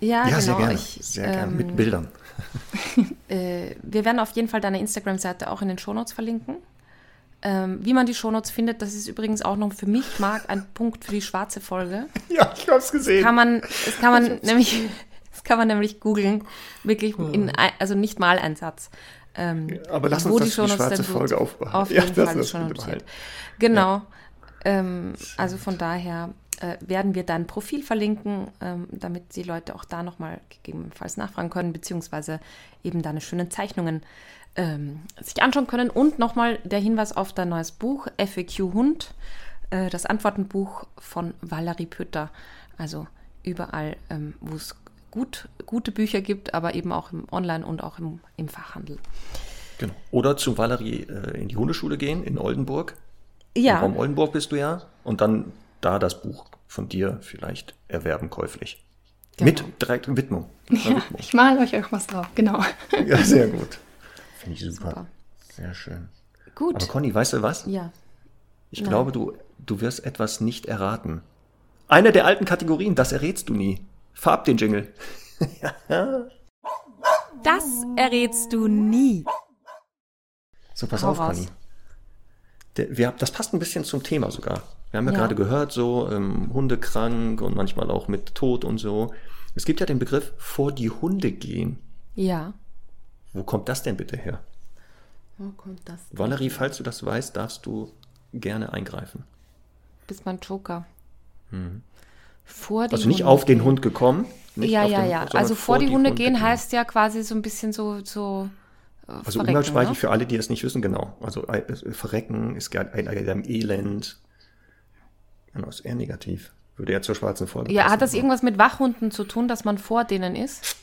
Ja, ja, genau. sehr gerne. Ich, sehr gerne. ähm, Mit Bildern. <laughs> Äh, wir werden auf jeden Fall deine Instagram-Seite auch in den Shownotes verlinken. Ähm, wie man die Shownotes findet, das ist übrigens auch noch für mich, Marc, ein Punkt für die schwarze Folge. <laughs> Ja, ich habe es gesehen. Kann man, das kann man nämlich, <laughs> das kann man nämlich googeln, wirklich in, ein- also nicht mal ein Satz. Ähm, Aber lass uns das die Shownotes schwarze Folge aufbehalten. Auf <laughs> Ja, jeden lass Fall uns ist schon das notiert. behalten. Genau. Ähm, also von daher äh, werden wir dein Profil verlinken, ähm, damit die Leute auch da nochmal gegebenenfalls nachfragen können, beziehungsweise eben deine schönen Zeichnungen ähm, sich anschauen können. Und nochmal der Hinweis auf dein neues Buch, FAQ Hund, äh, das Antwortenbuch von Valerie Pütter. Also überall, ähm, wo es gut, gute Bücher gibt, aber eben auch im Online und auch im, im Fachhandel. Genau. Oder zu Valerie äh, in die Hundeschule gehen, in Oldenburg. Im Ja, Raum Oldenburg bist du ja. Und dann da das Buch von dir vielleicht erwerben käuflich. Genau. Mit direkt Widmung. Ja, Widmung. ich male euch auch was drauf, genau. Ja, sehr gut. Finde ich super. Super. Sehr schön. gut. Aber Conny, weißt du was? ja. Ich Nein. glaube, du, du wirst etwas nicht erraten. Eine der alten Kategorien, das errätst du nie. Farb den Jingle. <laughs> Das errätst du nie. So, pass Hau auf, raus. Conny. Der, wir, das passt ein bisschen zum Thema sogar. Wir haben ja, Ja. gerade gehört, so ähm, Hunde krank und manchmal auch mit Tod und so. Es gibt ja den Begriff vor die Hunde gehen. Ja. Wo kommt das denn bitte her? Wo kommt das? Valerie, falls du das weißt, darfst du gerne eingreifen. Bist mein Joker. Vor die Also nicht Hunde auf den gehen. Hund gekommen. Ja, ja, den, ja. Also vor die, Hunde gehen gehen. heißt ja quasi so ein bisschen so. so äh, Also umgangssprachlich ne? für alle, die es nicht wissen, genau. Also äh, äh, verrecken ist ein, ein, Elend. Genau, ist eher negativ. Würde ja zur schwarzen Folge Ja, passen, hat das aber- irgendwas mit Wachhunden zu tun, dass man vor denen ist?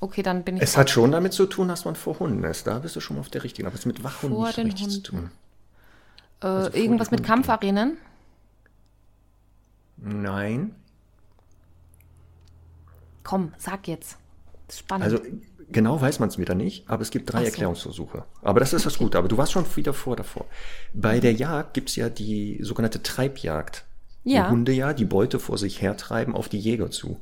Okay, dann bin ich. Es hat schon damit zu tun, dass man vor Hunden ist. Da bist du schon mal auf der richtigen. Aber es hat mit Wachhunden Vor nicht so den richtig zu tun. Hunden. äh, also irgendwas mit Kampfarenen? Nein. Komm, sag jetzt. Das ist spannend. Also genau weiß man es wieder nicht, aber es gibt drei so. Erklärungsversuche. Aber das ist das Gute. Aber du warst schon wieder vor davor. Bei der Jagd gibt es ja die sogenannte Treibjagd. Ja. Die Hunde ja die Beute vor sich hertreiben auf die Jäger zu.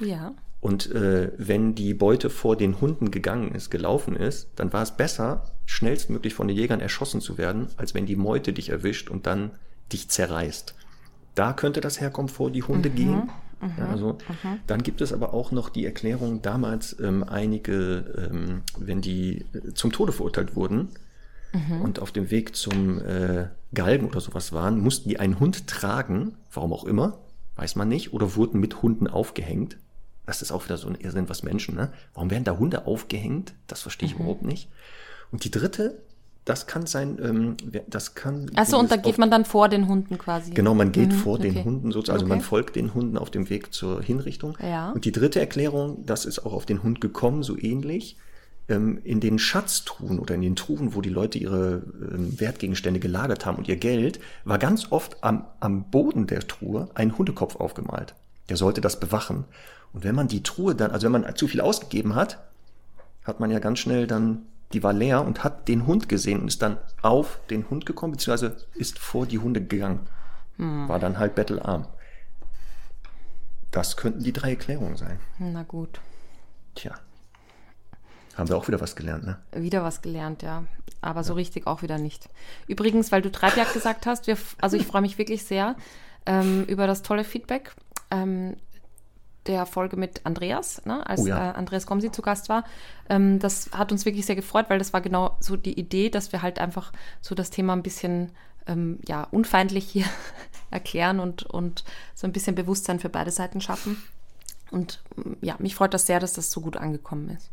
ja. Und äh, wenn die Beute vor den Hunden gegangen ist, gelaufen ist, dann war es besser, schnellstmöglich von den Jägern erschossen zu werden, als wenn die Meute dich erwischt und dann dich zerreißt. Da könnte das herkommen, vor die Hunde gehen. Ja, also, Dann gibt es aber auch noch die Erklärung, damals ähm, einige, ähm, wenn die äh, zum Tode verurteilt wurden und auf dem Weg zum äh, Galgen oder sowas waren, mussten die einen Hund tragen, warum auch immer, weiß man nicht, oder wurden mit Hunden aufgehängt. Das ist auch wieder so ein Irrsinn, was Menschen, ne? Warum werden da Hunde aufgehängt? Das verstehe ich überhaupt nicht. Und die dritte, das kann sein, ähm, das kann. Achso, und da geht man dann vor den Hunden quasi. Genau, man geht Mhm, vor den okay. Hunden sozusagen, also man Okay. folgt den Hunden auf dem Weg zur Hinrichtung. Ja. Und die dritte Erklärung, das ist auch auf den Hund gekommen, so ähnlich, ähm, in den Schatztruhen oder in den Truhen, wo die Leute ihre ähm, Wertgegenstände gelagert haben und ihr Geld, war ganz oft am, am Boden der Truhe ein Hundekopf aufgemalt. Der sollte das bewachen. Und wenn man die Truhe dann, also wenn man zu viel ausgegeben hat, hat man ja ganz schnell dann, die war leer und hat den Hund gesehen und ist dann auf den Hund gekommen, beziehungsweise ist vor die Hunde gegangen. War dann halt bettelarm. Das könnten die drei Erklärungen sein. Na gut. Tja. Haben wir auch wieder was gelernt, ne? Wieder was gelernt, ja. Aber so richtig auch wieder nicht. Übrigens, weil du Treibjagd gesagt hast, wir, also ich freue mich wirklich sehr ähm, über das tolle Feedback ähm, der Folge mit Andreas, ne, als Oh ja. äh, Andreas Gomsi zu Gast war. Ähm, das hat uns wirklich sehr gefreut, weil das war genau so die Idee, dass wir halt einfach so das Thema ein bisschen ähm, ja, unfeindlich hier <laughs> erklären und, und so ein bisschen Bewusstsein für beide Seiten schaffen. Und mm, ja, mich freut das sehr, dass das so gut angekommen ist.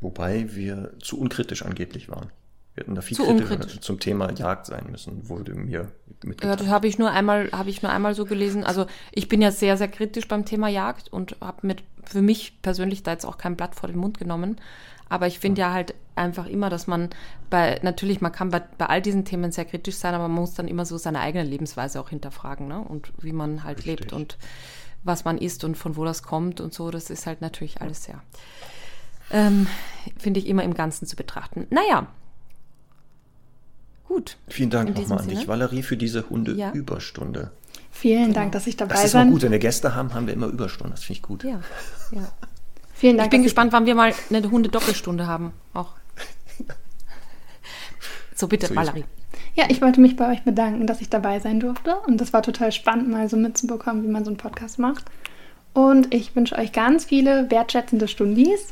Wobei wir zu unkritisch angeblich waren. Wir hätten da viel Zu kritischer unkritisch. zum Thema Jagd sein müssen, wurde mir Ja, mitgeteilt. das habe ich nur einmal, habe ich nur einmal so gelesen. Also ich bin ja sehr, sehr kritisch beim Thema Jagd und habe mit für mich persönlich da jetzt auch kein Blatt vor den Mund genommen. Aber ich finde ja halt einfach immer, dass man bei, natürlich, man kann bei, bei all diesen Themen sehr kritisch sein, aber man muss dann immer so seine eigene Lebensweise auch hinterfragen, ne? Und wie man halt Richtig. lebt und was man isst und von wo das kommt und so. Das ist halt natürlich alles sehr, ähm, finde ich immer im Ganzen zu betrachten. Naja. Gut. Vielen Dank nochmal an dich. Valerie, für diese Ja. Hunde-Überstunde. Vielen Dank, dass ich dabei Das ist auch sein gut, wenn wir Gäste haben, haben wir immer Überstunden. Das finde ich gut. Ja, ja. Vielen Dank. Ich bin gespannt, wann wir mal eine Hunde-Doppelstunde haben. Auch. So bitte, So Valerie. Ja, ich wollte mich bei euch bedanken, dass ich dabei sein durfte. Und das war total spannend, mal so mitzubekommen, wie man so einen Podcast macht. Und ich wünsche euch ganz viele wertschätzende Stundis.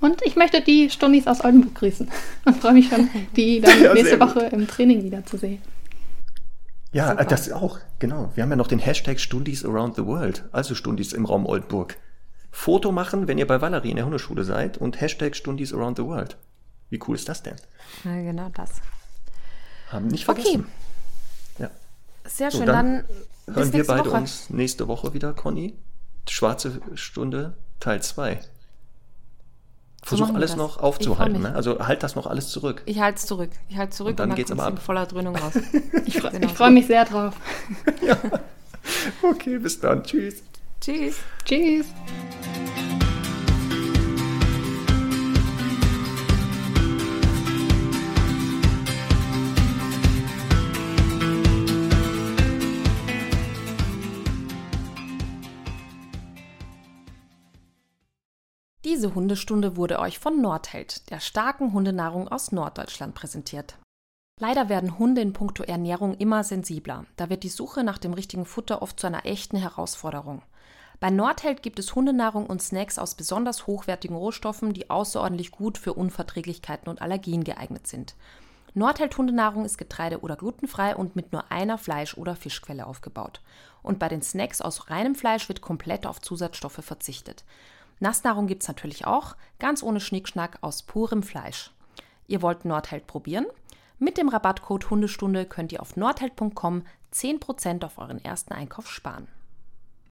Und ich möchte die Stundis aus Oldenburg grüßen. <laughs> Und freue mich schon, die dann <laughs> Ja, nächste sehr gut. Woche im Training wiederzusehen. Ja, Super. das auch, genau. Wir haben ja noch den Hashtag Stundis around the world, also Stundis im Raum Oldenburg. Foto machen, wenn ihr bei Valerie in der Hundeschule seid und Hashtag Stundis around the world. Wie cool ist das denn? Ja, genau das. Haben nicht Okay. vergessen. Ja. Sehr So, schön. dann dann bis Hören wir beide Woche. uns nächste Woche wieder, Conny. Schwarze Stunde, Teil 2. Versuch wir alles das. noch aufzuhalten. freu. Ne? Also halt das noch alles zurück. Ich halte es zurück. Ich halte zurück Und dann geht's kommst aber ab. in voller Dröhnung raus. <laughs> Ich, fre Genau ich freue mich sehr drauf. <laughs> Okay, bis dann. Tschüss. Tschüss. Tschüss. Diese Hundestunde wurde euch von Nordheld, der starken Hundenahrung aus Norddeutschland, präsentiert. Leider werden Hunde in puncto Ernährung immer sensibler. Da wird die Suche nach dem richtigen Futter oft zu einer echten Herausforderung. Bei Nordheld gibt es Hundenahrung und Snacks aus besonders hochwertigen Rohstoffen, die außerordentlich gut für Unverträglichkeiten und Allergien geeignet sind. Nordheld Hundenahrung ist getreide- oder glutenfrei und mit nur einer Fleisch- oder Fischquelle aufgebaut. Und bei den Snacks aus reinem Fleisch wird komplett auf Zusatzstoffe verzichtet. Nassnahrung gibt's natürlich auch, ganz ohne Schnickschnack aus purem Fleisch. Ihr wollt Nordheld probieren? Mit dem Rabattcode Hundestunde könnt ihr auf nordheld.com 10% auf euren ersten Einkauf sparen.